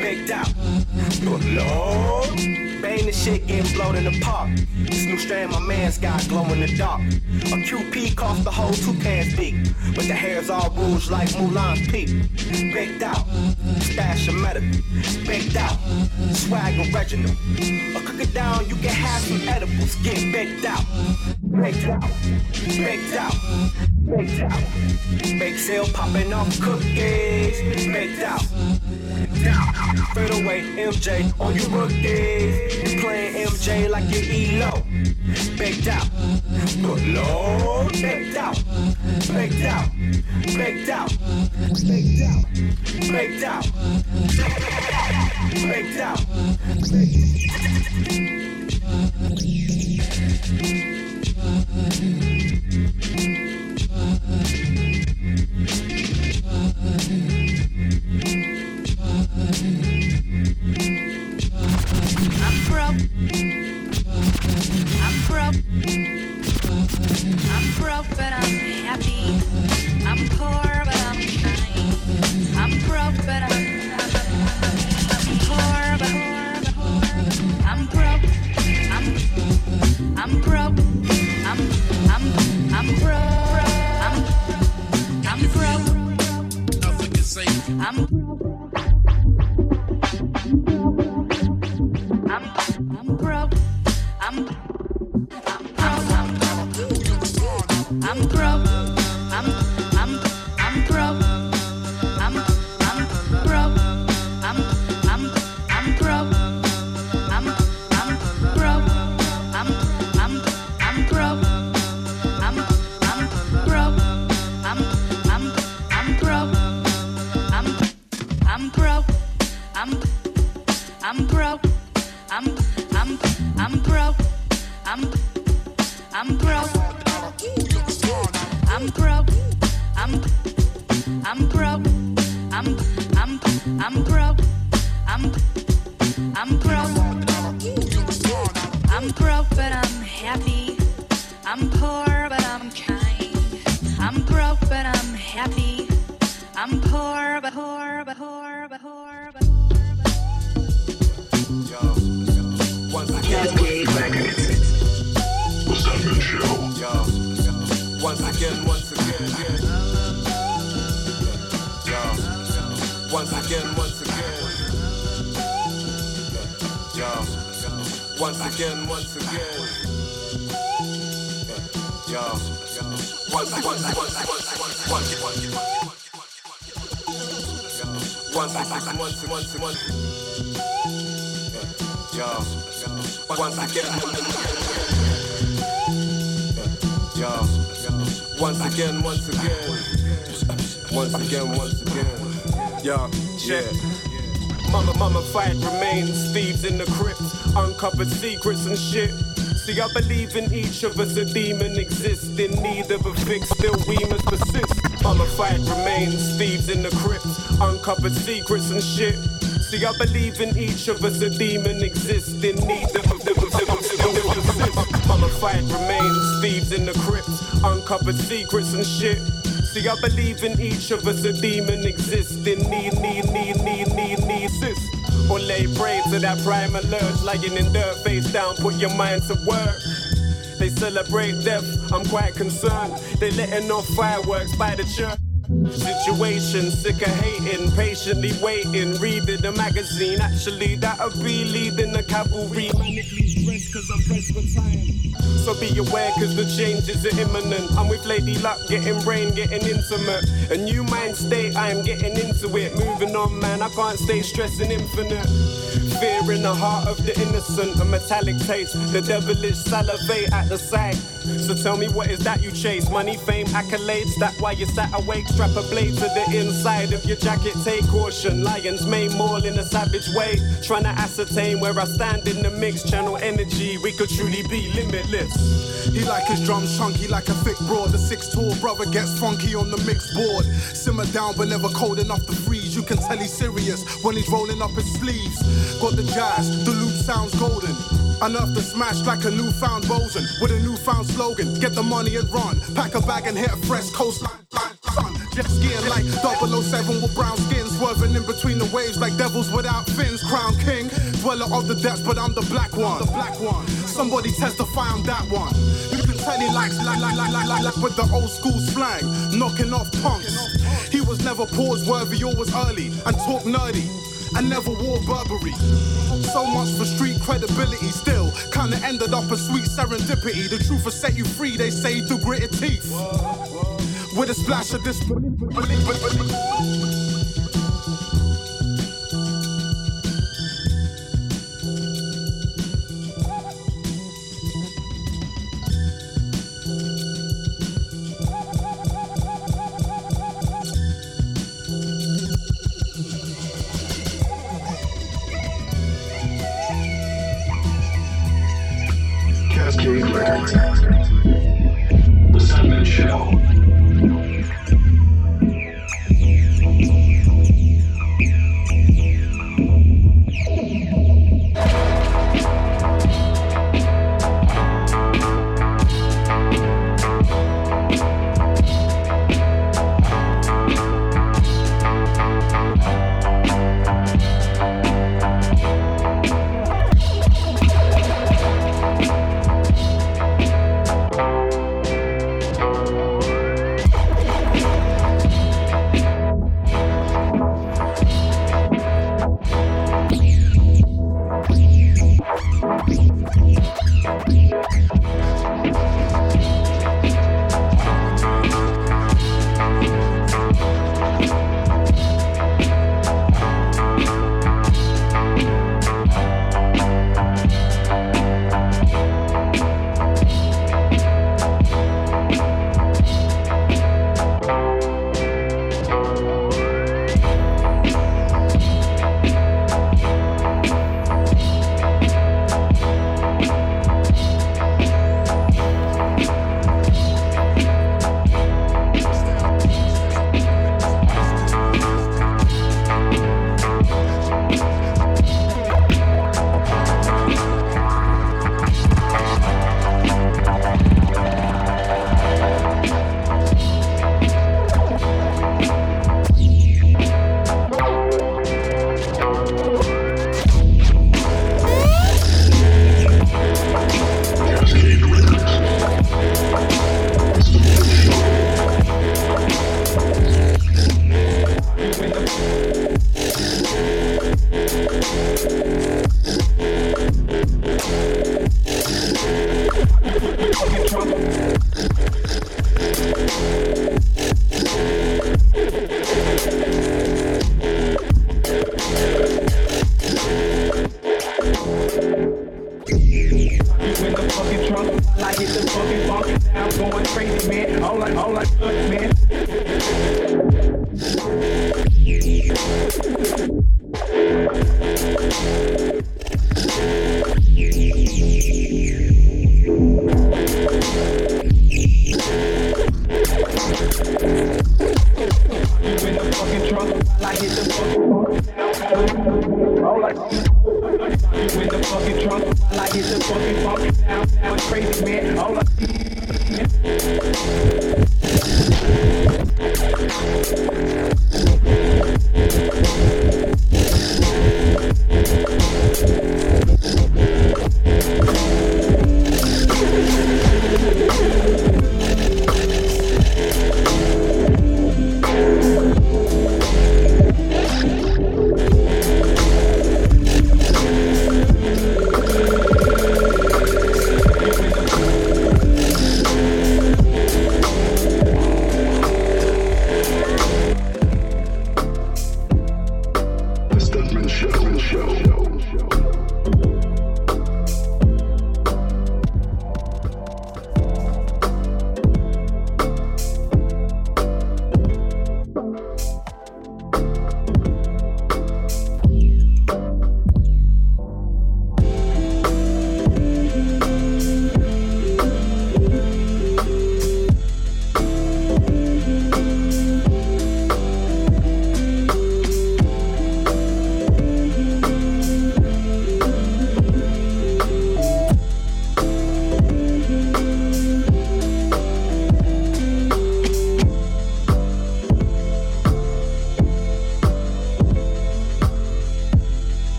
Baked out, good lord. Bang the shit getting blown in the park. This new strand my man's got glow in the dark. A QP cost the whole two cans deep. But the hair's all rouge like Mulan's peak. Baked out, stash of medical. Baked out, swag original. Or cook it down, you can have some edibles. Get baked out, baked out, baked out, baked out. Bake sale popping off cookies. Baked out. Fade away, MJ, on you rookies. You playing MJ like you ELO. Baked out. Good lord. Baked out. Baked out. Baked out. Baked out. Baked out. Baked out. I'm broke. I'm broke. But I'm happy. Uncovered secrets and shit. See, I believe in each of us a demon exists in need of a fix, still we must persist. Mummified remains, thieves in the crypt, uncovered secrets and shit. See, I believe in each of us a demon exists in need of a Mummified remains, thieves in the crypt, uncovered secrets and shit. See, I believe in each of us a demon exists in need, need, need, need, lay prey to that primal urge, lying in dirt, face down, put your mind to work. They celebrate death, I'm quite concerned. They letting off fireworks by the church. Situation, sick of hating, patiently waiting, reading the magazine. Actually, that'll be leading the cavalry. Manically I'm pressed for time. So be aware cause the changes are imminent. I'm with Lady Luck, getting brain, getting intimate. A new mind state, I am getting into it. Moving on, man, I can't stay stressing infinite. Fear in the heart of the innocent, a metallic taste. The devilish salivate at the sight. So tell me what is that you chase? Money, fame, accolades, that why you sat awake? Strap a blade to the inside of your jacket, take caution. Lions may maul in a savage way. Trying to ascertain where I stand in the mix, channel energy, we could truly be limitless. He like his drums chunky like a thick broad. The six tall brother gets funky on the mixed board. Simmer down but never cold enough to freeze. You can tell he's serious when he's rolling up his sleeves. Got the jazz, the loop sounds golden. Enough to smash like a newfound bosun with a newfound slogan. Get the money and run. Pack a bag and hit a fresh coastline. Sun. Jet skiing like 007 with brown skin. Swerving in between the waves like devils without fins. Crown king, dweller of the depths, but I'm the black one. The black one. Somebody testify on that one. You can tell he likes like like like like like like with the old school slang, knocking off punks. He was never pause worthy, always early and talk nerdy. I never wore Burberry. So much for street credibility. Still, kinda ended up a sweet serendipity. The truth will set you free, they say through gritted teeth. With a splash of this. The Sandman Show.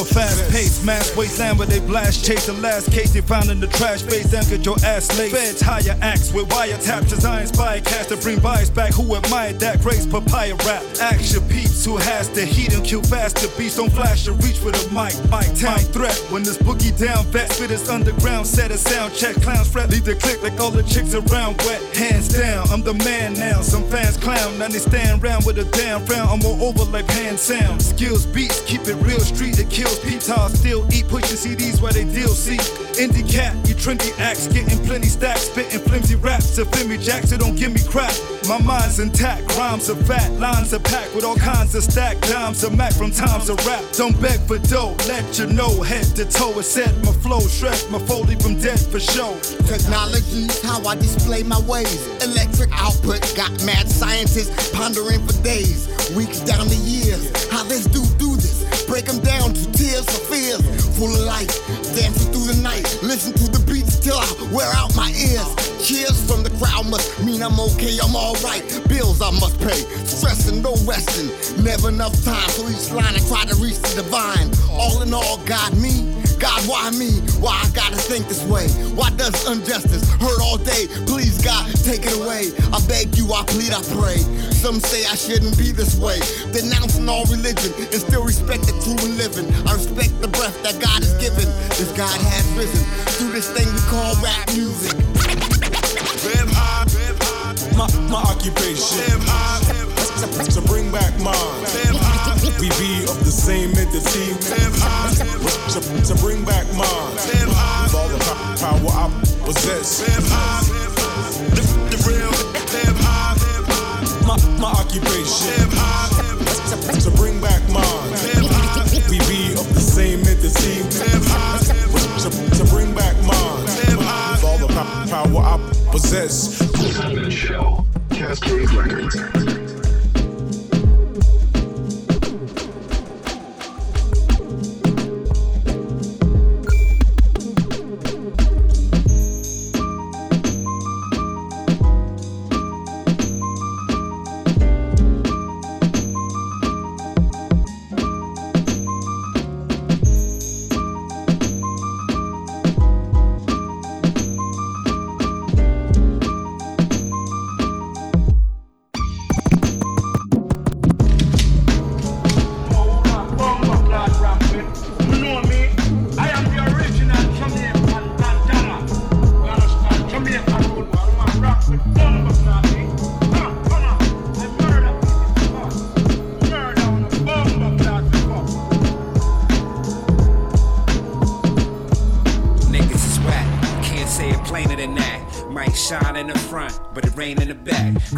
A fast mass wasteland where they blast chase the last case they found in the trash Face base anchored your ass laid feds higher acts with wiretaps design spike cast to bring bias back. Who admired that grace papaya rap. Action peeps who has the heat and kill faster beats don't flash or reach for the mic. Mic time threat. When this boogie down vet spit is underground. Set a sound check. Clowns fret. Leave the click like all the chicks around. Wet hands down. I'm the man now. Some fans clown. Now they stand round with a damn frown. I'm all over like pan sound. Skills beats. Keep it real street. It kills peeps. I still eat pushing CDs where they deal see indie cat you trendy acts getting plenty stacks spitting flimsy raps to Flimmy Jackson don't give me crap my mind's intact rhymes are fat lines are packed with all kinds of stack dimes of mac from times of rap don't beg for dough let you know head to toe it set my flow shred my foley from dead for show Technology's how I display my ways. Electric output got mad scientists pondering for days, weeks down to years. How this dude do this? Break them down to tears of fears. Full of light, dancing through the night. Listen to the beats till I wear out my ears. Cheers from the crowd must mean I'm okay, I'm alright. Bills I must pay, stressing, no resting. Never enough time for each line I try to reach the divine. All in all, God me. God, why me? Why I gotta think this way? Why does injustice hurt all day? Please, God, take it away. I beg you, I plead, I pray. Some say I shouldn't be this way. Denouncing all religion and still respect the true and living. I respect the breath that God has given. This God has risen through this thing we call rap music. My, my occupation to bring back mine. We be of the same entity to, bring back mine. With all the power I possess. The, real my, my occupation to bring back mine. We be of the same entity to, to bring back mine. With all the power I possess. Show. Cascade Records.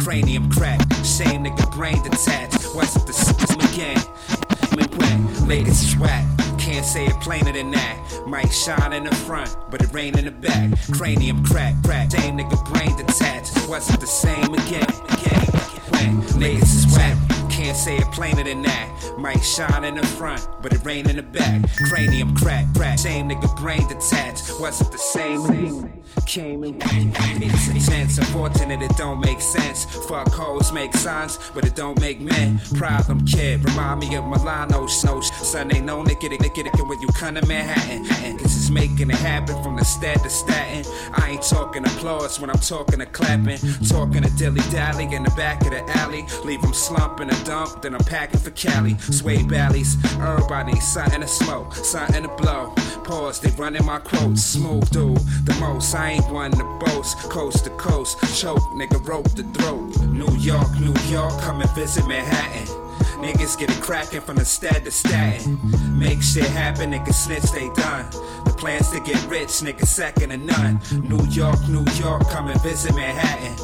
Cranium crack, same nigga brain detached. What's the system again? Man, when niggas is whack, can't say it plainer than that. Might shine in the front, but it rain in the back. Cranium crack, crack, same nigga brain detached. What's the same again? Again, niggas is whack. Can't say it plainer than that. Might shine in the front, but it rain in the back. Cranium crack, crack. Same nigga brain detached. Wasn't the same. Came and chance. Unfortunate it don't make sense. Fuck hoes make signs, but it don't make men. Problem kid, remind me of Milano snow. Son ain't no nigga, nigga, nigga when you come to Manhattan. Cause it's making it happen from the stat to statin. I ain't talking applause when I'm talking to clapping. Talking to dilly dally in the back of the alley. Leave them slumping a dump, then I'm packing for Cali. Sway valleys, everybody something to smoke, something to blow. Pause, they running my quotes. Smooth dude, the most. I ain't one to boast. Coast to coast, choke, nigga, rope the throat. New York, New York, come and visit Manhattan. Niggas get it cracking from the stat to statin. Make shit happen, niggas snitch, they done. The plans to get rich, niggas second to none. New York, New York, come and visit Manhattan.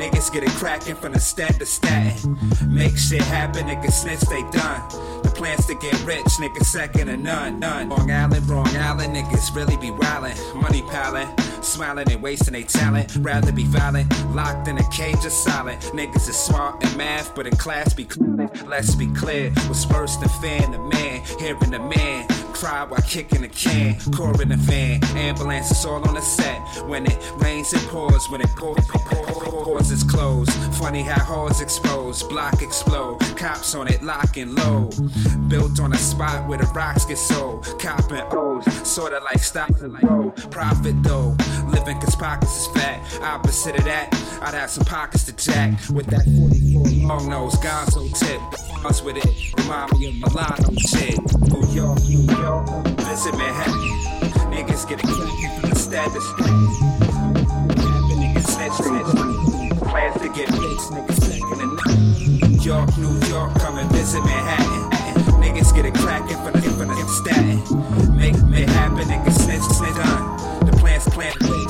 Niggas get it cracking from the stat to statin. Make shit happen, niggas snitch, they done. The plans to get rich, niggas second to none, none. Wrong Island, wrong Island, niggas really be wildin'. Money palin', smiling and wasting their talent. Rather be violent, locked in a cage or silent. Niggas is smart in math, but in class be clean. Let's be clear, what's worse than fan the man, hearing the man cry while kicking a can, coring the fan. Ambulance is all on the set. When it rains, it pours. When it pours, pours it's closed. Funny how holes expose, block explode. Cops on it, lock and load. Built on a spot where the rocks get sold. Cop and O's, sorta like stocks and roll. Profit though, living cause pockets is fat. Opposite of that, I'd have some pockets to jack. With that 44 long nose, gonzo tip. Us with it, remind me of Milano shit. New York, New York, visit Manhattan. Niggas get cracking from the status. Niggas. Plans to get rich, niggas second none. New York, New York, come and visit Manhattan. Niggas get it cracking from the, the statin. Make it happen, niggas snitch, snitch, done. The plans plan rich,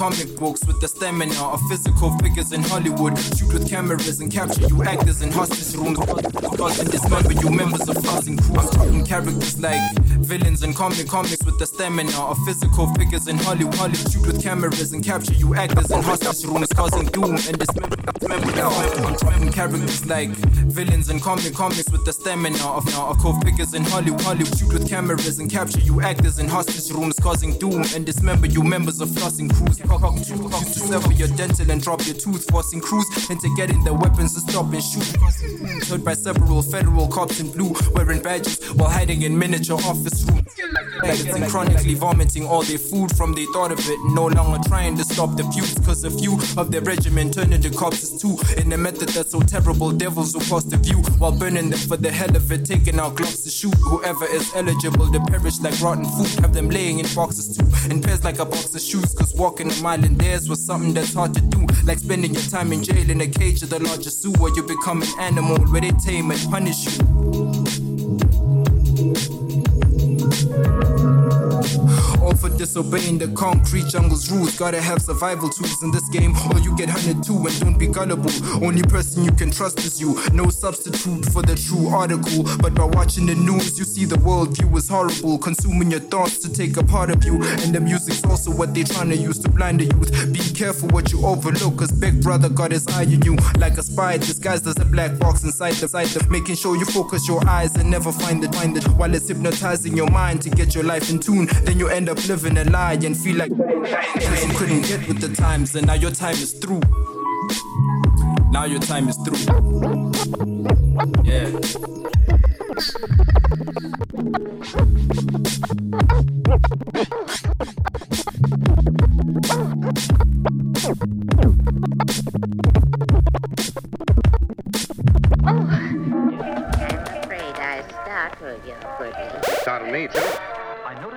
comic books with the stamina of physical figures in Hollywood. Shoot with cameras and capture you actors in hostage rooms. Cause and dismember you members of housing crews. I'm talking characters like villains in comic comics with the stamina of physical figures in Hollywood. Hollywood. Shoot with cameras and capture you actors in hostage rooms, causing doom and dismember. I'm talking characters like villains in comic comics with the stamina of now of cold figures in Hollywood. Hollywood. Shoot with cameras and capture you actors in hostage rooms, causing doom and dismember you members of flossing crews. Cock, to sever your dental and drop your tooth, forcing crews into getting their weapons to stop and shoot. Heard by several federal cops in blue, wearing badges while hiding in miniature office rooms. And chronically vomiting all their food from the thought of it. No longer trying to stop the feuds, cause a few of their regiment turned into corpses too. In a method that's so terrible, devils will cross the view while burning them for the hell of it. Taking out gloves to shoot whoever is eligible to perish like rotten food. Have them laying in boxes too, in pairs like a box of shoes. Cause walking a mile in theirs was something that's hard to do. Like spending your time in jail in a cage of the largest zoo where you become an animal where they tame and punish you. Disobeying the concrete jungle's rules. Gotta have survival tools in this game, or you get hunted too. And don't be gullible. Only person you can trust is you. No substitute for the true article. But by watching the news, you see the world view is horrible. Consuming your thoughts to take a part of you. And the music's also what they trying to use to blind the youth. Be careful what you overlook, cause Big Brother got his eye on you. Like a spy disguised as a black box inside the side of making sure you focus your eyes and never find it, find it. While it's hypnotizing your mind to get your life in tune. Then you end up living a lie and feel like cause you couldn't get with the times, and now your time is through. Now your time is through. Yeah. Oh. I'm afraid I startled you, Goody. Startled me, too.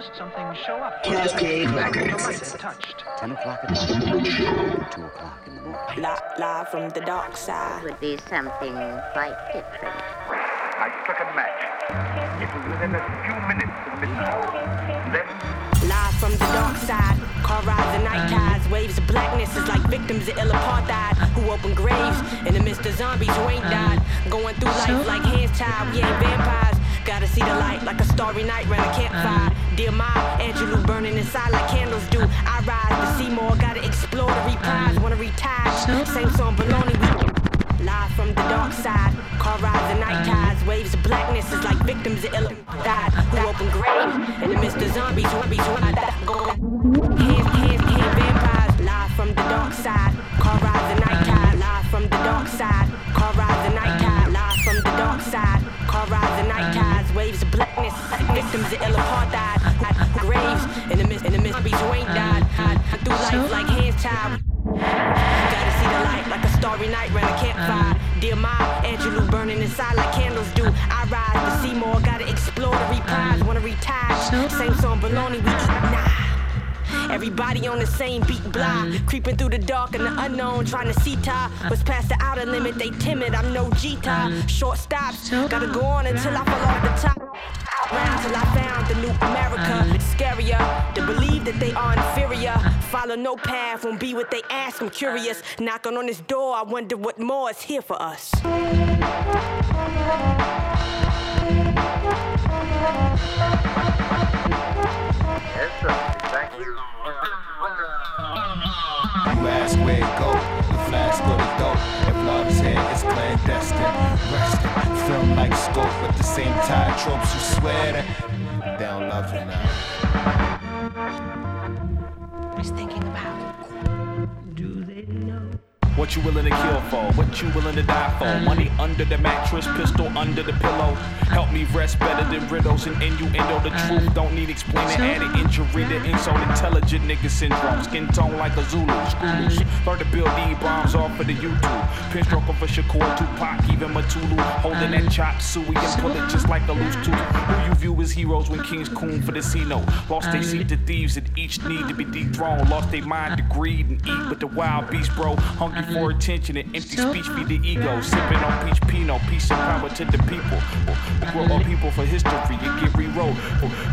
I noticed something show up. Cascade Records. mic touched. 10 o'clock at night, 2 o'clock in the morning. Live, live from the dark side. Would be something quite different. I struck a match. It was within a few minutes of midnight. Then Live from the dark side. Car rides and night tides. Waves of blackness is like victims of ill apartheid. Who open graves in the midst of zombies who ain't died. Going through life like hands tied. We ain't vampires. Gotta see the light like a starry night round a campfire. Dear Maya Angelou burning inside like candles do. I rise to see more. Gotta explore the reprise. Wanna retire. Same song, baloney. We Live from the dark side, car rides and night tides, waves of blackness is like victims of ill died, who open graves in the midst of zombies, zombies I go hands, hands, hands, vampires. Live from the dark side, car rides and night tides, live from the dark side, of victims of ill apartheid, graves in the midst, in the midst, zombies who ain't died, through life like hands tied. Gotta see the light like a starry night round a campfire. Um. Dear Maya Angelou burning inside like candles do. I rise to see more, gotta explore the reprise. Wanna retire. Same song, baloney, we eat. Nah. Everybody on the same beat, blah. Mm-hmm. Creeping through the dark and the unknown, trying to see ta. Uh. Was past the outer limit, they timid. I'm no G Gita. Uh. Short stops, gotta go on until I fall off the top. Round till I found the new America. It's scarier to believe that they are inferior. Follow no path, won't be what they ask. I'm curious. Knocking on this door, I wonder what more is here for us. Yes, tropes What you willing to kill for? What you willing to die for? Mm. Money under the mattress, pistol under the pillow. Help me rest better than riddles and innuendo. The mm. truth don't need explaining. Added injury to insult intelligent nigga syndrome. Skin tone like a Zulu. Screw loose. Learn mm. to build D bombs off of the YouTube. Pin stroke of a Shakur, Tupac, even Mutulu. Holding that chop suey and pull it just like a loose tooth. Who you view as heroes when kings coon for the C note. Lost they seat to thieves that each need to be dethroned. Lost they mind to greed and eat with the wild beast, bro. Hungry for attention and empty speech feed the ego. Sipping on peach pinot, peace and power to the people. We grow up people for history and get rewrote.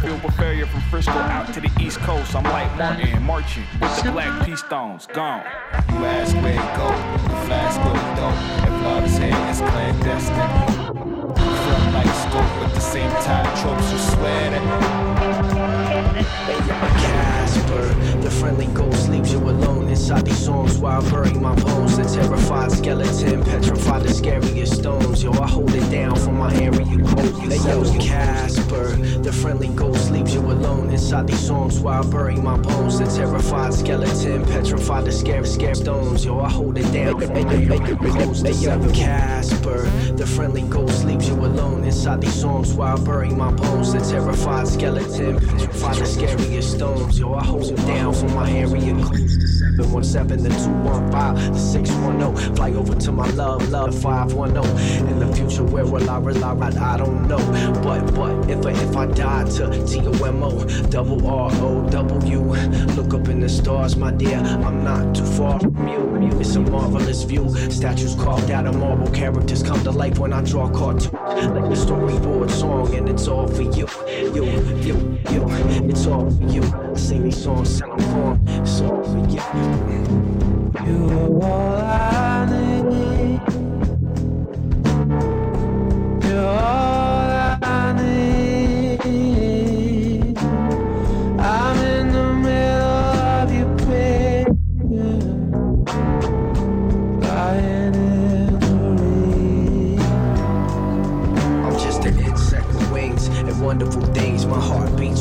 Filled with failure from Frisco out to the East Coast. I'm like Martin, marching with the black peace stones. Gone. You ask where it go, the flash go to go. If love's here, it's clandestine. Film like scope, but the same time tropes you swear that. Casper, the friendly ghost leaves you alone inside these songs while I bury my bones. The terrified skeleton, petrified the scariest stones. Yo, I hold it down for my area code. Hey, yo, Casper, the friendly ghost leaves you alone inside these songs while I bury my bones. The terrified skeleton, petrified the scary, scary stones. Yo, I hold it down for my area code. Hey, yo, Casper, the friendly ghost leaves you alone inside these songs while I bury my bones. The terrified skeleton, petrified the scariest stones. Yo, I hold down for my area. 717 the 215 the 610. Fly over to my love, love 510. In the future, where will I rely? I don't know. But, but, if I, if I die to T-O-M-O, double R-O-W. Look up in the stars, my dear, I'm not too far from you. It's a marvelous view. Statues carved out of marble, characters come to life when I draw cartoons. Like the storyboard song, and it's all for you. You, you, you, it's all for you. I sing these songs till I'm. It's all you. You are all I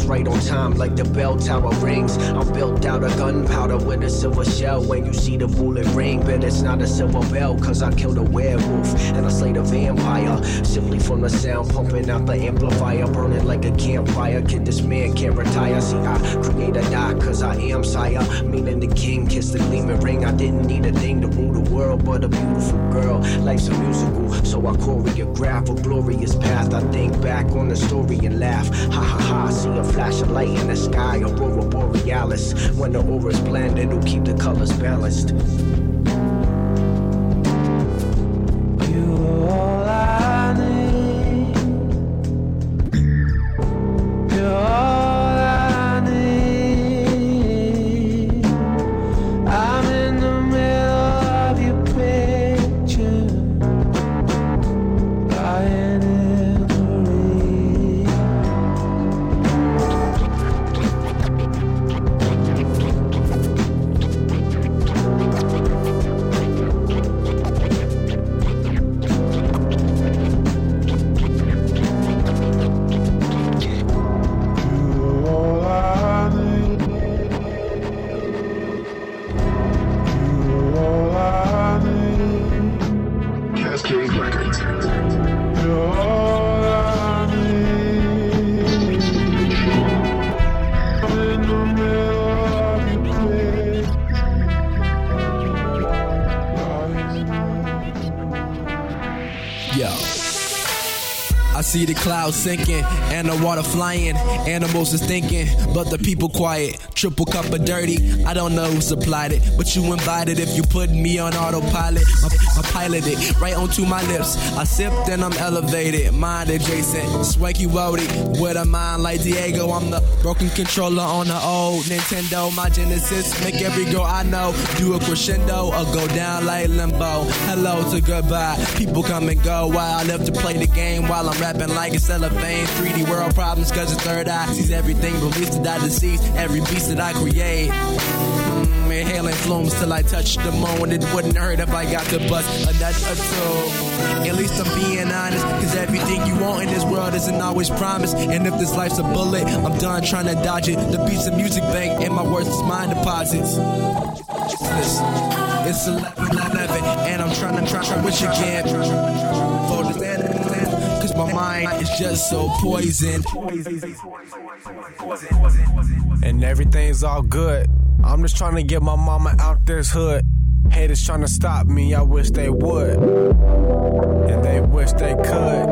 right on time like the bell tower rings. I'm built out of gunpowder with a silver shell. When you see the bullet ring, but it's not a silver bell, cause I killed a werewolf and I slayed a vampire. Simply from the sound pumping out the amplifier, burning like a campfire. Kid, this man can't retire. See, I create a die cause I am sire. Meaning the king kissed the gleaming ring. I didn't need a thing to rule the world, but a beautiful girl. Life's a musical, so I choreograph a glorious path. I think back on the story and laugh. Ha ha ha, see a flash of light in the sky, aurora borealis. When the aura's blend, it'll keep the colors balanced. Clouds sinking and the water flying. Animals is thinking, but the people quiet. Triple cup of dirty. I don't know who supplied it, but you invited if you put me on autopilot. My, my pilot it right onto my lips. I sip, then I'm elevated. Mind adjacent. Swanky Wody with a mind like Diego. I'm the broken controller on the old Nintendo. My Genesis make every girl I know do a crescendo or go down like limbo. Hello to goodbye. People come and go while I live to play the game while I'm rapping like a cellophane. 3D world problems cause the third eye sees everything released to die deceased. Every beast that I create. Inhaling fumes till I touch the moon. It wouldn't hurt if I got to bust a nut or two. At least I'm being honest, cause everything you want in this world isn't always promised. And if this life's a bullet, I'm done trying to dodge it. The beats of music bank and my worth is mine deposits. It's 11 11, and I'm trying to try, try wish again. For the Cause my mind is just so poisoned. and everything's all good. I'm just trying to get my mama out this hood. Haters trying to stop me, I wish they would. And they wish they could.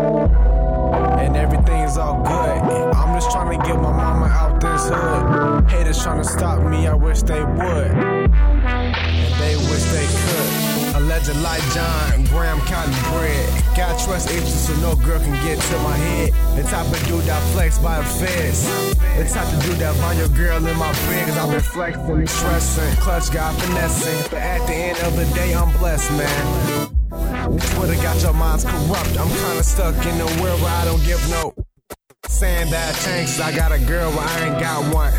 And everything's all good. I'm just trying to get my mama out this hood. Haters trying to stop me, I wish they would. And they wish they could. A legend like John Graham Cotton Bread. Got trust issues so no girl can get to my head. The type of dude that flex by the feds. The type of dude that find your girl in my bed. Cause I've been flexing, stressing, clutch got finessing. But at the end of the day, I'm blessed, man. Twitter got your minds corrupt. I'm kinda stuck in a world where I don't give no. Saying that 'cause I got a girl, but I ain't got one.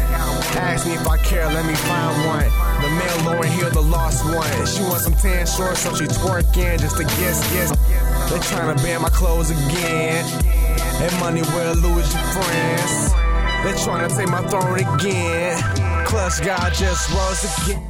Ask me if I care, let me find one. The male Lauren here, the lost one. She wants some tan shorts, so she twerking just to guess, guess. They trying to ban my clothes again. And money where Louis your friends. They trying to take my throne again. Clutch God just rose again.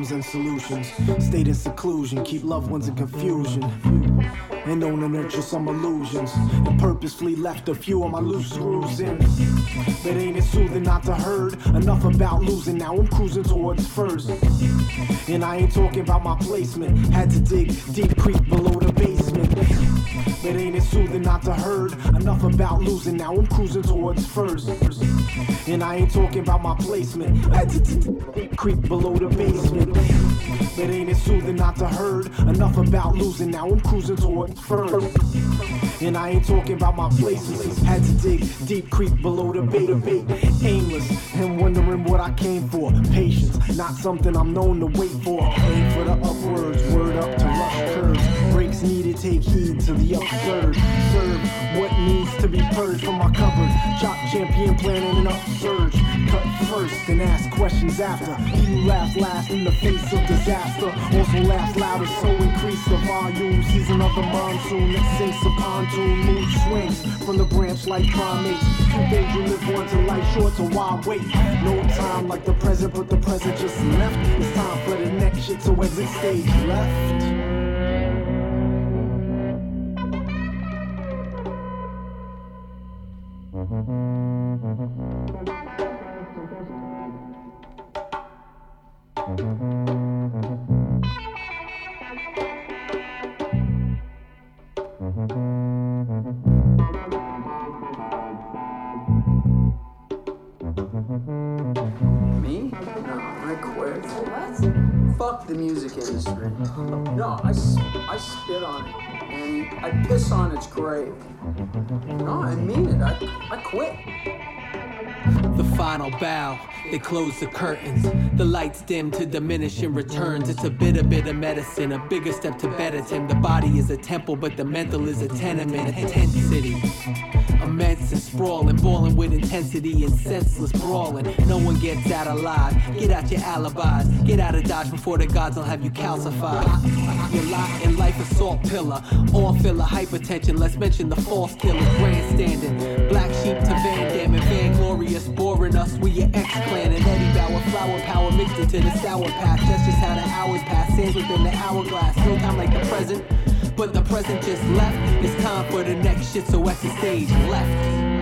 Problems and solutions, stayed in seclusion, keep loved ones in confusion. And known to nurture some illusions, and purposefully left a few of my loose screws in. But ain't it soothing not to heard? Enough about losing, now I'm cruising towards first. And I ain't talking about my placement, had to dig deep, creep below. But ain't it soothing not to heard? Enough about losing, now I'm cruising towards first. And I ain't talking about my placement, <laughs> creep below the basement. But ain't it soothing not to heard? Enough about losing, now I'm cruising towards first. And I ain't talking about my places. Had to dig deep, creep below the bait, bait. Aimless and wondering what I came for. Patience, not something I'm known to wait for. Aim for the upwards, take heed to the absurd. Serve what needs to be purged from my cupboard. Chop champion planning an upsurge. Cut first and ask questions after. He laughs last in the face of disaster. Also laughs louder, so increase the volume. Season of the monsoon that sinks a pontoon. Mood swings from the branch like primates. Two days you live on to life short, so why wait? No time like the present, but the present just left. It's time for the next shit, so exit stage left. Fuck the music industry. No, I, I spit on it. And I piss on its grave. No, I mean it. I, I quit. Final bow, they close the curtains. The lights dim to diminish and returns. It's a bitter, of medicine, a bigger step to better him. The body is a temple, but the mental is a tenement, a tent city. Immense and sprawling, boiling with intensity and senseless brawling. No one gets out alive. Get out your alibis. Get out of Dodge before the gods will have you calcified. Your lot in life a salt pillar. All filler, hypertension. Let's mention the false killers, grandstanding. Black sheep to Van Damme and Vanglorious. Boring us with your ex clan and Eddie Bauer. Flower power mixed into the sour patch. That's just how the hours pass. Sands within the hourglass. No time like the present. But the present just left. It's time for the next shit, so exit stage left.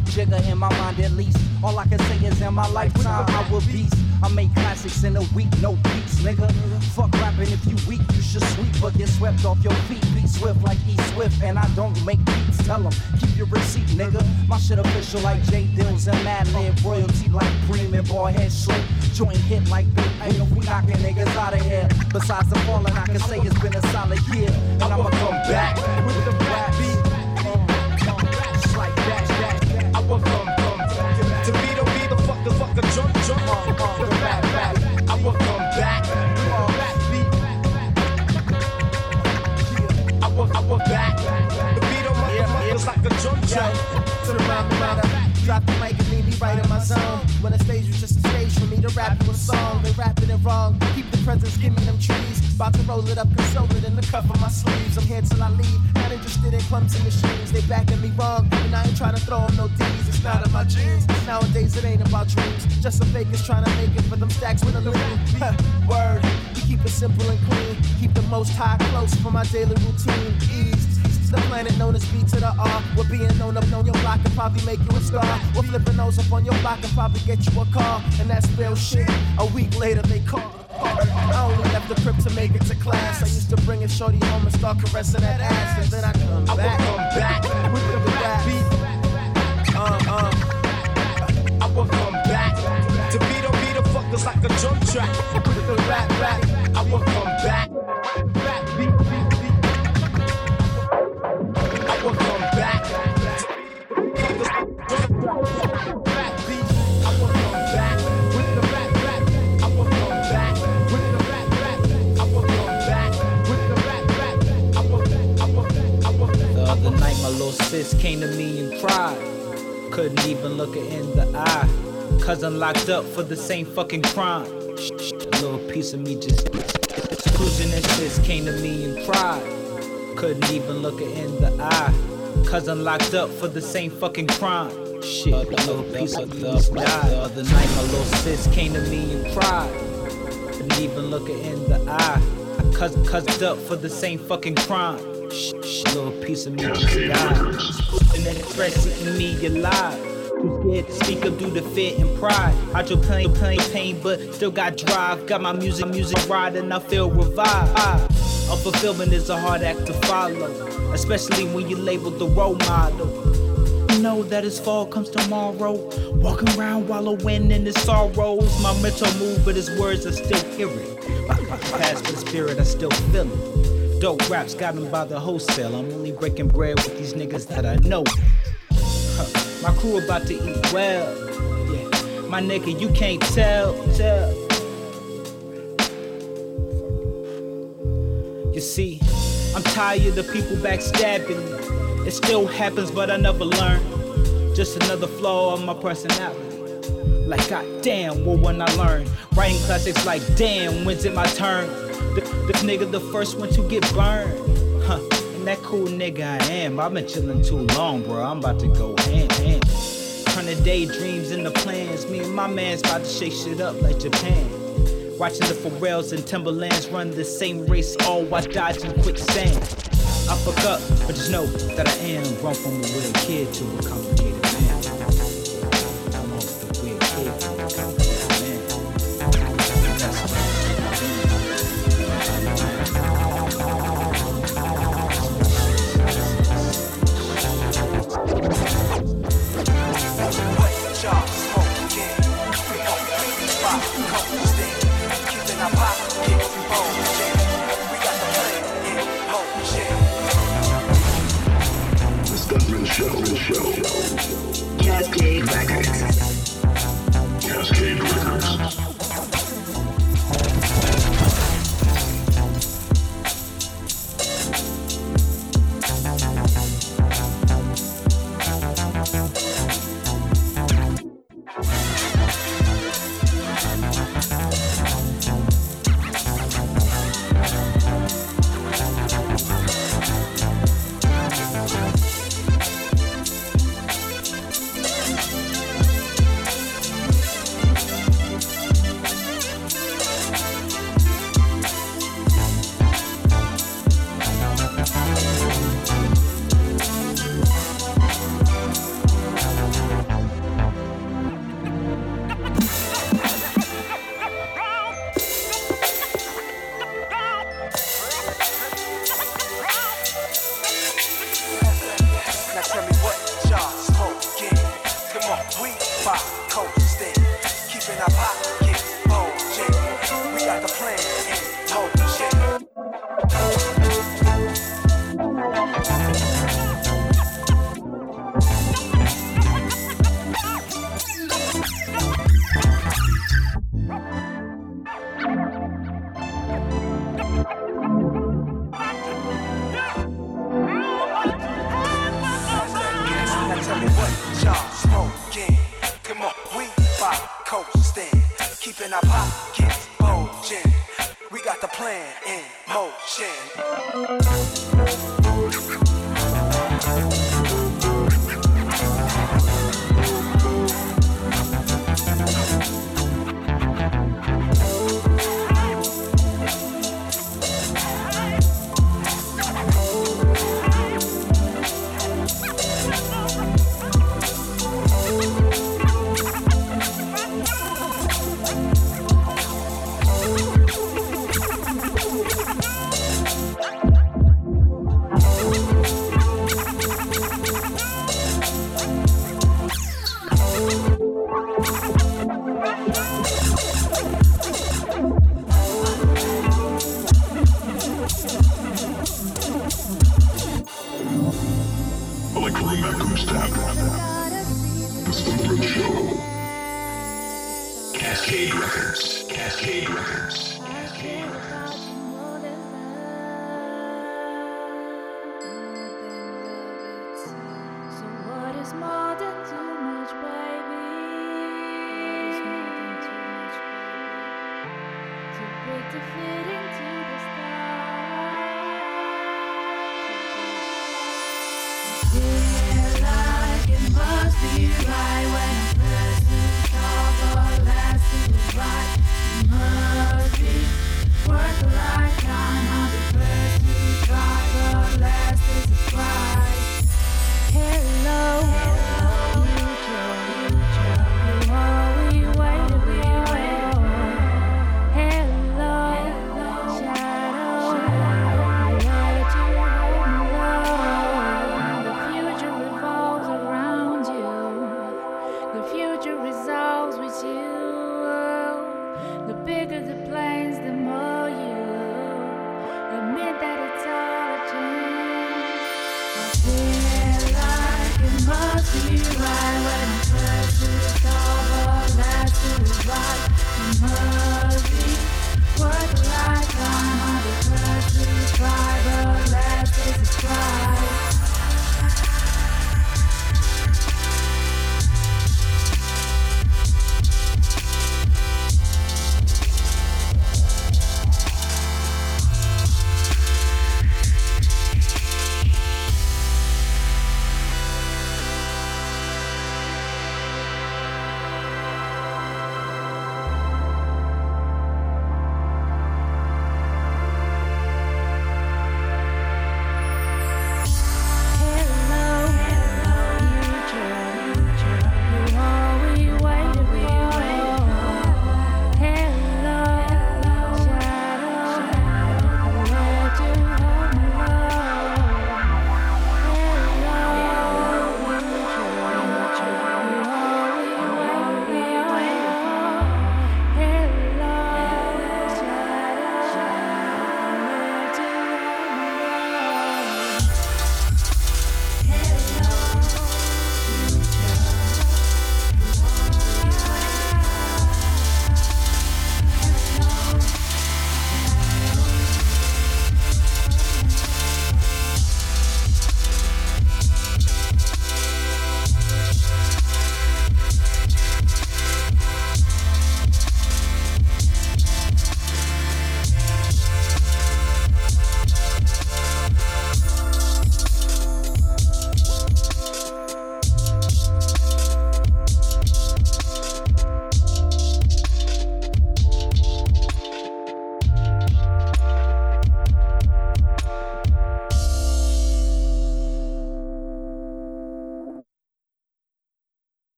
Like in my mind at least. All I can say is in my lifetime, I will beast. I make classics in a week, no beats, nigga. Fuck rapping if you weak, you should sweep, but get swept off your feet. Be swift like E Swift, and I don't make beats. Tell them, keep your receipt, nigga. My shit official like J Dilla's and Madlib. Royalty like Cream and Barhead Slim. Joint hit like Big Ain't we knocking niggas out of here. Besides the falling, I can say it's been a solid year. And I'ma come back with the Drop the mic and leave me right in my zone. When the stage was just a stage for me to rap you a song. They rapping it wrong. Keep the presents, give me them trees. About to roll it up, console it in the cuff of my sleeves. I'm here till I leave. Not interested in clumsy machines. They backing me wrong. And I ain't trying to throw them no D's. It's not in my jeans. Nowadays it ain't about dreams. Just some fakers trying to make it for them stacks with a lean. <laughs> Word. We keep it simple and clean. Keep the most high close for my daily routine. Ease the planet known as B to the R. We're being known up on your block and probably make you a star. We're flipping those up on your block and probably get you a car. And that's real shit. A week later they call. I only left the crib to make it to class. I used to bring a shorty home and start caressing that ass. And then I come I back. come back with the rap beat. Uh, uh. I will come back to beat the beat the fuckers like a jump track. With the rap rap. I will come back. Little sis came to me and cried. Couldn't even look her in the eye. Cousin locked up for the same fucking crime. A little piece of me just cruising and sis came to me and cried. Couldn't even look her in the eye. Cousin locked up for the same fucking crime. Shit, a little piece of me just died. The other night, my little sis came to me and cried. Couldn't even look her in the eye. Cousin cussed up for the same fucking crime. Shh, shh, little piece of me just died. And then express eating me alive. Too scared to speak up due to fear and pride. I Hydroplane, pain, pain, but still got drive. Got my music, music ride, and I feel revived. Unfulfillment is a hard act to follow, especially when you labeled the role model. Know that his fall comes tomorrow. Walking around wallowing in his sorrows. My mental move, but his words are still hearing. My, my past the spirit, I still feel it. Dope raps got him by the wholesale. I'm only breaking bread with these niggas that I know. Huh. My crew about to eat well. Yeah, my nigga, you can't tell. Tell. You see, I'm tired of people backstabbing me. It still happens, but I never learn. Just another flaw of my personality. Like, goddamn, what when I learn? Writing classics like, damn, when's it my turn? Th- This nigga the first one to get burned. Huh, and that cool nigga I am. I've been chillin' too long, bro. I'm about to go hand hand. Turn the daydreams into plans. Me and my man's about to shake shit up like Japan. Watching the Pharrells and Timberlands run the same race, all while dodging quicksand. I fuck up, but just know that I am grown from a weird kid to a complicated Cascade Records. Cascade Records. So